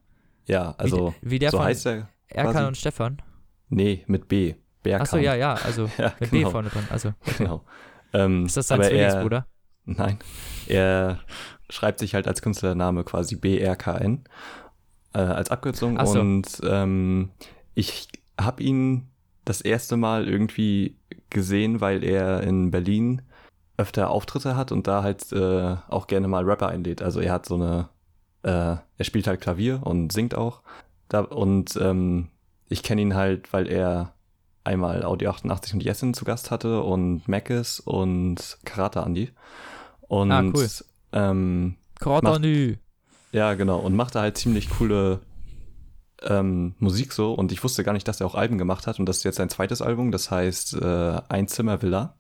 [SPEAKER 2] Ja, also
[SPEAKER 1] wie, wie der
[SPEAKER 2] so
[SPEAKER 1] von
[SPEAKER 2] heißt er.
[SPEAKER 1] Erkan und Stefan.
[SPEAKER 2] Nee, mit B. Berkan.
[SPEAKER 1] Achso, ja, ja, also [laughs]
[SPEAKER 2] Ja,
[SPEAKER 1] mit B
[SPEAKER 2] genau.
[SPEAKER 1] vorne dran. Also,
[SPEAKER 2] Genau. Ähm,
[SPEAKER 1] ist das sein
[SPEAKER 2] er-
[SPEAKER 1] Zwillingsbruder?
[SPEAKER 2] Nein. Er schreibt sich halt als Künstlername quasi BRKN äh, als Abkürzung.
[SPEAKER 1] So.
[SPEAKER 2] Und ähm, ich habe ihn das erste Mal irgendwie gesehen, weil er in Berlin öfter Auftritte hat und da halt äh, auch gerne mal Rapper einlädt. Also er hat so eine, äh, er spielt halt Klavier und singt auch. Da, und ähm, ich kenne ihn halt, weil er einmal Audio 88 und Jessen zu Gast hatte und Mackes und Karate Andy. Und
[SPEAKER 1] Ah, cool.
[SPEAKER 2] ähm,
[SPEAKER 1] Cordonü.
[SPEAKER 2] ja, genau. Und machte halt ziemlich coole ähm, Musik so. Und ich wusste gar nicht, dass er auch Alben gemacht hat. Und das ist jetzt sein zweites Album. Das heißt äh, Einzimmer-Villa.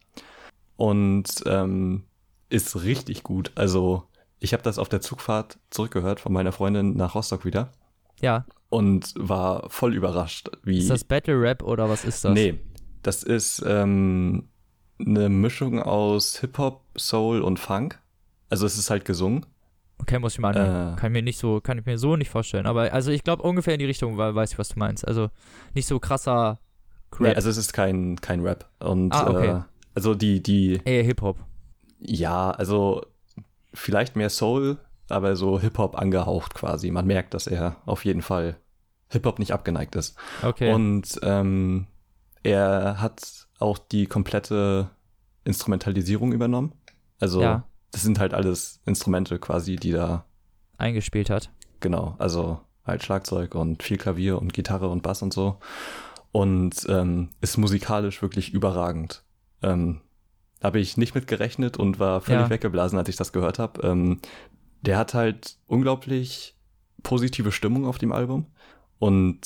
[SPEAKER 2] Und ähm, ist richtig gut. Also ich habe das auf der Zugfahrt zurückgehört von meiner Freundin nach Rostock wieder.
[SPEAKER 1] Ja.
[SPEAKER 2] Und war voll überrascht, wie...
[SPEAKER 1] Ist das Battle Rap oder was ist das?
[SPEAKER 2] Nee, das ist ähm, eine Mischung aus Hip-Hop, Soul und Funk. Also es ist halt gesungen.
[SPEAKER 1] Okay, muss ich mal anhören.
[SPEAKER 2] Äh.
[SPEAKER 1] Kann mir nicht so, kann ich mir so nicht vorstellen. Aber also ich glaube ungefähr in die Richtung, weil weiß ich, was du meinst. Also nicht so krasser
[SPEAKER 2] Nee,
[SPEAKER 1] Rap,
[SPEAKER 2] also es ist kein, kein Rap. Und
[SPEAKER 1] Ah, okay.
[SPEAKER 2] äh, also die, die,
[SPEAKER 1] eher Hip-Hop.
[SPEAKER 2] ja, also vielleicht mehr Soul, aber so Hip-Hop angehaucht quasi. Man merkt, dass er auf jeden Fall Hip-Hop nicht abgeneigt ist.
[SPEAKER 1] Okay.
[SPEAKER 2] Und ähm, er hat auch die komplette Instrumentalisierung übernommen. Also
[SPEAKER 1] Ja.
[SPEAKER 2] Das sind halt alles Instrumente quasi, die da,
[SPEAKER 1] eingespielt hat.
[SPEAKER 2] genau, also halt Schlagzeug und viel Klavier und Gitarre und Bass und so. Und ähm, ist musikalisch wirklich überragend. Ähm, habe ich nicht mit gerechnet und war völlig
[SPEAKER 1] Ja.
[SPEAKER 2] weggeblasen, als ich das gehört habe. Ähm, der hat halt unglaublich positive Stimmung auf dem Album. Und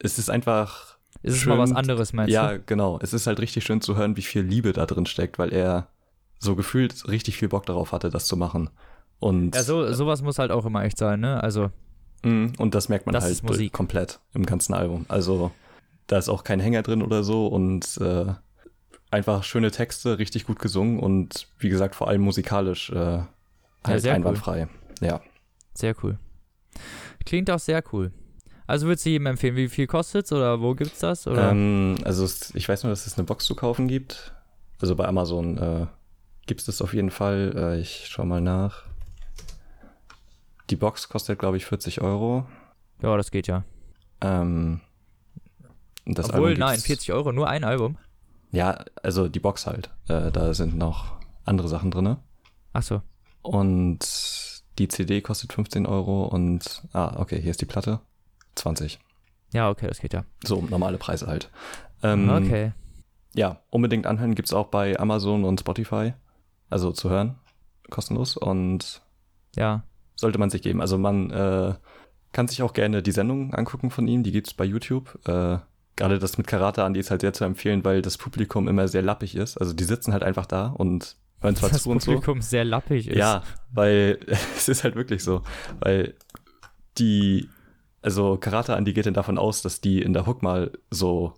[SPEAKER 2] es ist einfach
[SPEAKER 1] Ist es
[SPEAKER 2] Schön.
[SPEAKER 1] mal was anderes, meinst
[SPEAKER 2] ja,
[SPEAKER 1] du?
[SPEAKER 2] genau. Es ist halt richtig schön zu hören, wie viel Liebe da drin steckt, weil er so gefühlt richtig viel Bock darauf hatte, das zu machen. Und,
[SPEAKER 1] Ja, so, sowas muss halt auch immer echt sein, ne? Also,
[SPEAKER 2] Mm, und das merkt man
[SPEAKER 1] Das
[SPEAKER 2] halt
[SPEAKER 1] Musik.
[SPEAKER 2] komplett im ganzen Album. Also da ist auch kein Hänger drin oder so und äh, einfach schöne Texte, richtig gut gesungen und wie gesagt, vor allem musikalisch äh, halt
[SPEAKER 1] cool.
[SPEAKER 2] einwandfrei. Ja.
[SPEAKER 1] sehr cool. Klingt auch sehr cool. Also würdest du jedem empfehlen, wie viel kostet's oder wo gibt's das? Oder?
[SPEAKER 2] Ähm, also es, ich weiß nur, dass es eine Box zu kaufen gibt. Also bei Amazon äh, gibt es das auf jeden Fall. Äh, ich schau mal nach. Die Box kostet, glaube ich, 40 Euro.
[SPEAKER 1] ja, das geht ja.
[SPEAKER 2] Ähm, das
[SPEAKER 1] Obwohl, nein,
[SPEAKER 2] gibt's-
[SPEAKER 1] 40 Euro, nur ein Album.
[SPEAKER 2] Ja, also die Box halt. Äh, da sind noch andere Sachen drin.
[SPEAKER 1] Ach so.
[SPEAKER 2] Und die CD kostet 15 Euro und, ah, okay, hier ist die Platte. 20.
[SPEAKER 1] Ja, okay, das geht ja.
[SPEAKER 2] So, normale Preise halt. Ähm,
[SPEAKER 1] okay.
[SPEAKER 2] Ja, unbedingt anhören gibt's auch bei Amazon und Spotify. Also zu hören. Kostenlos. Und
[SPEAKER 1] Ja.
[SPEAKER 2] sollte man sich geben. Also man äh, kann sich auch gerne die Sendung angucken von ihm. Die gibt's bei YouTube. Äh, Gerade das mit Karate an, die ist halt sehr zu empfehlen, weil das Publikum immer sehr lappig ist. Also die sitzen halt einfach da und hören zwar
[SPEAKER 1] Das
[SPEAKER 2] zu und so.
[SPEAKER 1] Publikum sehr lappig ist.
[SPEAKER 2] Ja, weil [laughs] es ist halt wirklich so. Weil die, also Karate Andi geht dann davon aus, dass die in der Hook mal so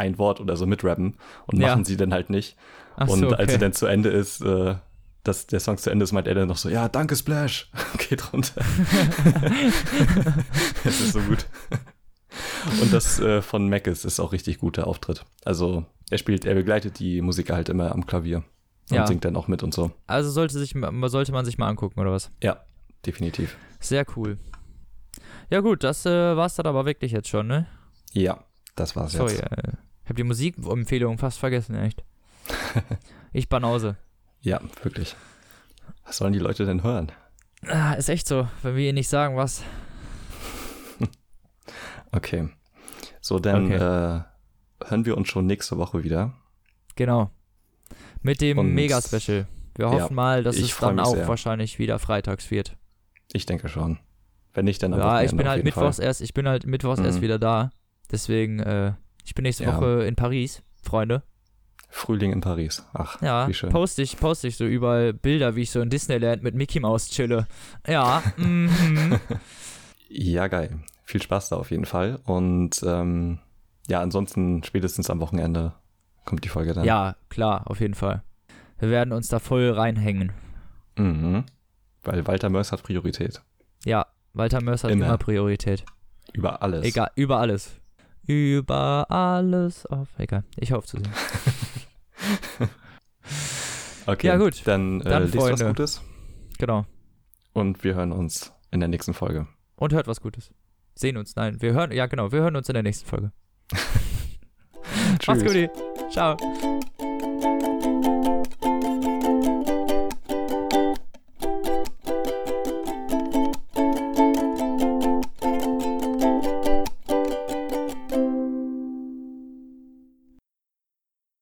[SPEAKER 2] ein Wort oder so mitrappen und
[SPEAKER 1] Ja.
[SPEAKER 2] machen sie dann halt nicht.
[SPEAKER 1] Ach
[SPEAKER 2] und
[SPEAKER 1] so, okay.
[SPEAKER 2] als sie dann zu Ende ist, äh, dass der Song zu Ende ist, meint er dann noch so, ja, danke Splash, [laughs] geht runter. [laughs] das ist so gut. Und das äh, von Mackes ist auch richtig guter Auftritt. Also er spielt, er begleitet die Musiker halt immer am Klavier und
[SPEAKER 1] Ja.
[SPEAKER 2] singt dann auch mit und so.
[SPEAKER 1] Also sollte, sich, sollte man sich mal angucken, oder was?
[SPEAKER 2] Ja, definitiv.
[SPEAKER 1] Sehr cool. Ja gut, das äh, war's dann aber wirklich jetzt schon, ne?
[SPEAKER 2] Ja, das war's
[SPEAKER 1] Sorry,
[SPEAKER 2] jetzt.
[SPEAKER 1] äh, ich habe die Musikempfehlung fast vergessen, echt. [laughs] ich Banause.
[SPEAKER 2] Ja, wirklich. Was sollen die Leute denn hören?
[SPEAKER 1] Ah, ist echt so, wenn wir ihnen nicht sagen, was. [laughs]
[SPEAKER 2] Okay. So, dann
[SPEAKER 1] Okay.
[SPEAKER 2] äh, hören wir uns schon nächste Woche wieder.
[SPEAKER 1] Genau. Mit dem
[SPEAKER 2] Und-
[SPEAKER 1] Mega-Special. Wir
[SPEAKER 2] Ja,
[SPEAKER 1] hoffen mal, dass es dann auch
[SPEAKER 2] sehr.
[SPEAKER 1] wahrscheinlich wieder freitags wird.
[SPEAKER 2] Ich denke schon. Wenn nicht, dann am
[SPEAKER 1] Ja, ich bin halt mittwochs
[SPEAKER 2] Fall.
[SPEAKER 1] erst, ich bin halt mittwochs erst
[SPEAKER 2] Mhm.
[SPEAKER 1] wieder da. Deswegen, äh, ich bin nächste
[SPEAKER 2] Ja.
[SPEAKER 1] Woche in Paris, Freunde.
[SPEAKER 2] Frühling in Paris. Ach,
[SPEAKER 1] Ja,
[SPEAKER 2] wie schön.
[SPEAKER 1] poste ich, poste ich so überall Bilder, wie ich so in Disneyland mit Mickey Mouse chille. Ja, [laughs] mhm.
[SPEAKER 2] Ja, geil. Viel Spaß da auf jeden Fall. Und ähm, ja, ansonsten spätestens am Wochenende kommt die Folge dann.
[SPEAKER 1] ja, klar, auf jeden Fall. Wir werden uns da voll reinhängen.
[SPEAKER 2] Mhm. Weil Walter Mörs hat Priorität.
[SPEAKER 1] Ja, Walter Mörs hat
[SPEAKER 2] Immer.
[SPEAKER 1] immer Priorität.
[SPEAKER 2] Über alles.
[SPEAKER 1] Egal, über alles. Über alles auf. Egal, ich hoffe zu sehen. [laughs]
[SPEAKER 2] Okay,
[SPEAKER 1] Ja, gut.
[SPEAKER 2] Dann, äh,
[SPEAKER 1] Dann,
[SPEAKER 2] lest was. Gutes
[SPEAKER 1] Genau.
[SPEAKER 2] und wir hören uns in der nächsten Folge.
[SPEAKER 1] Und hört was Gutes. Sehen uns. Nein, wir hören, ja genau, wir hören uns in der nächsten Folge. [laughs] [laughs]
[SPEAKER 2] Tschüss.
[SPEAKER 1] gut. Ciao.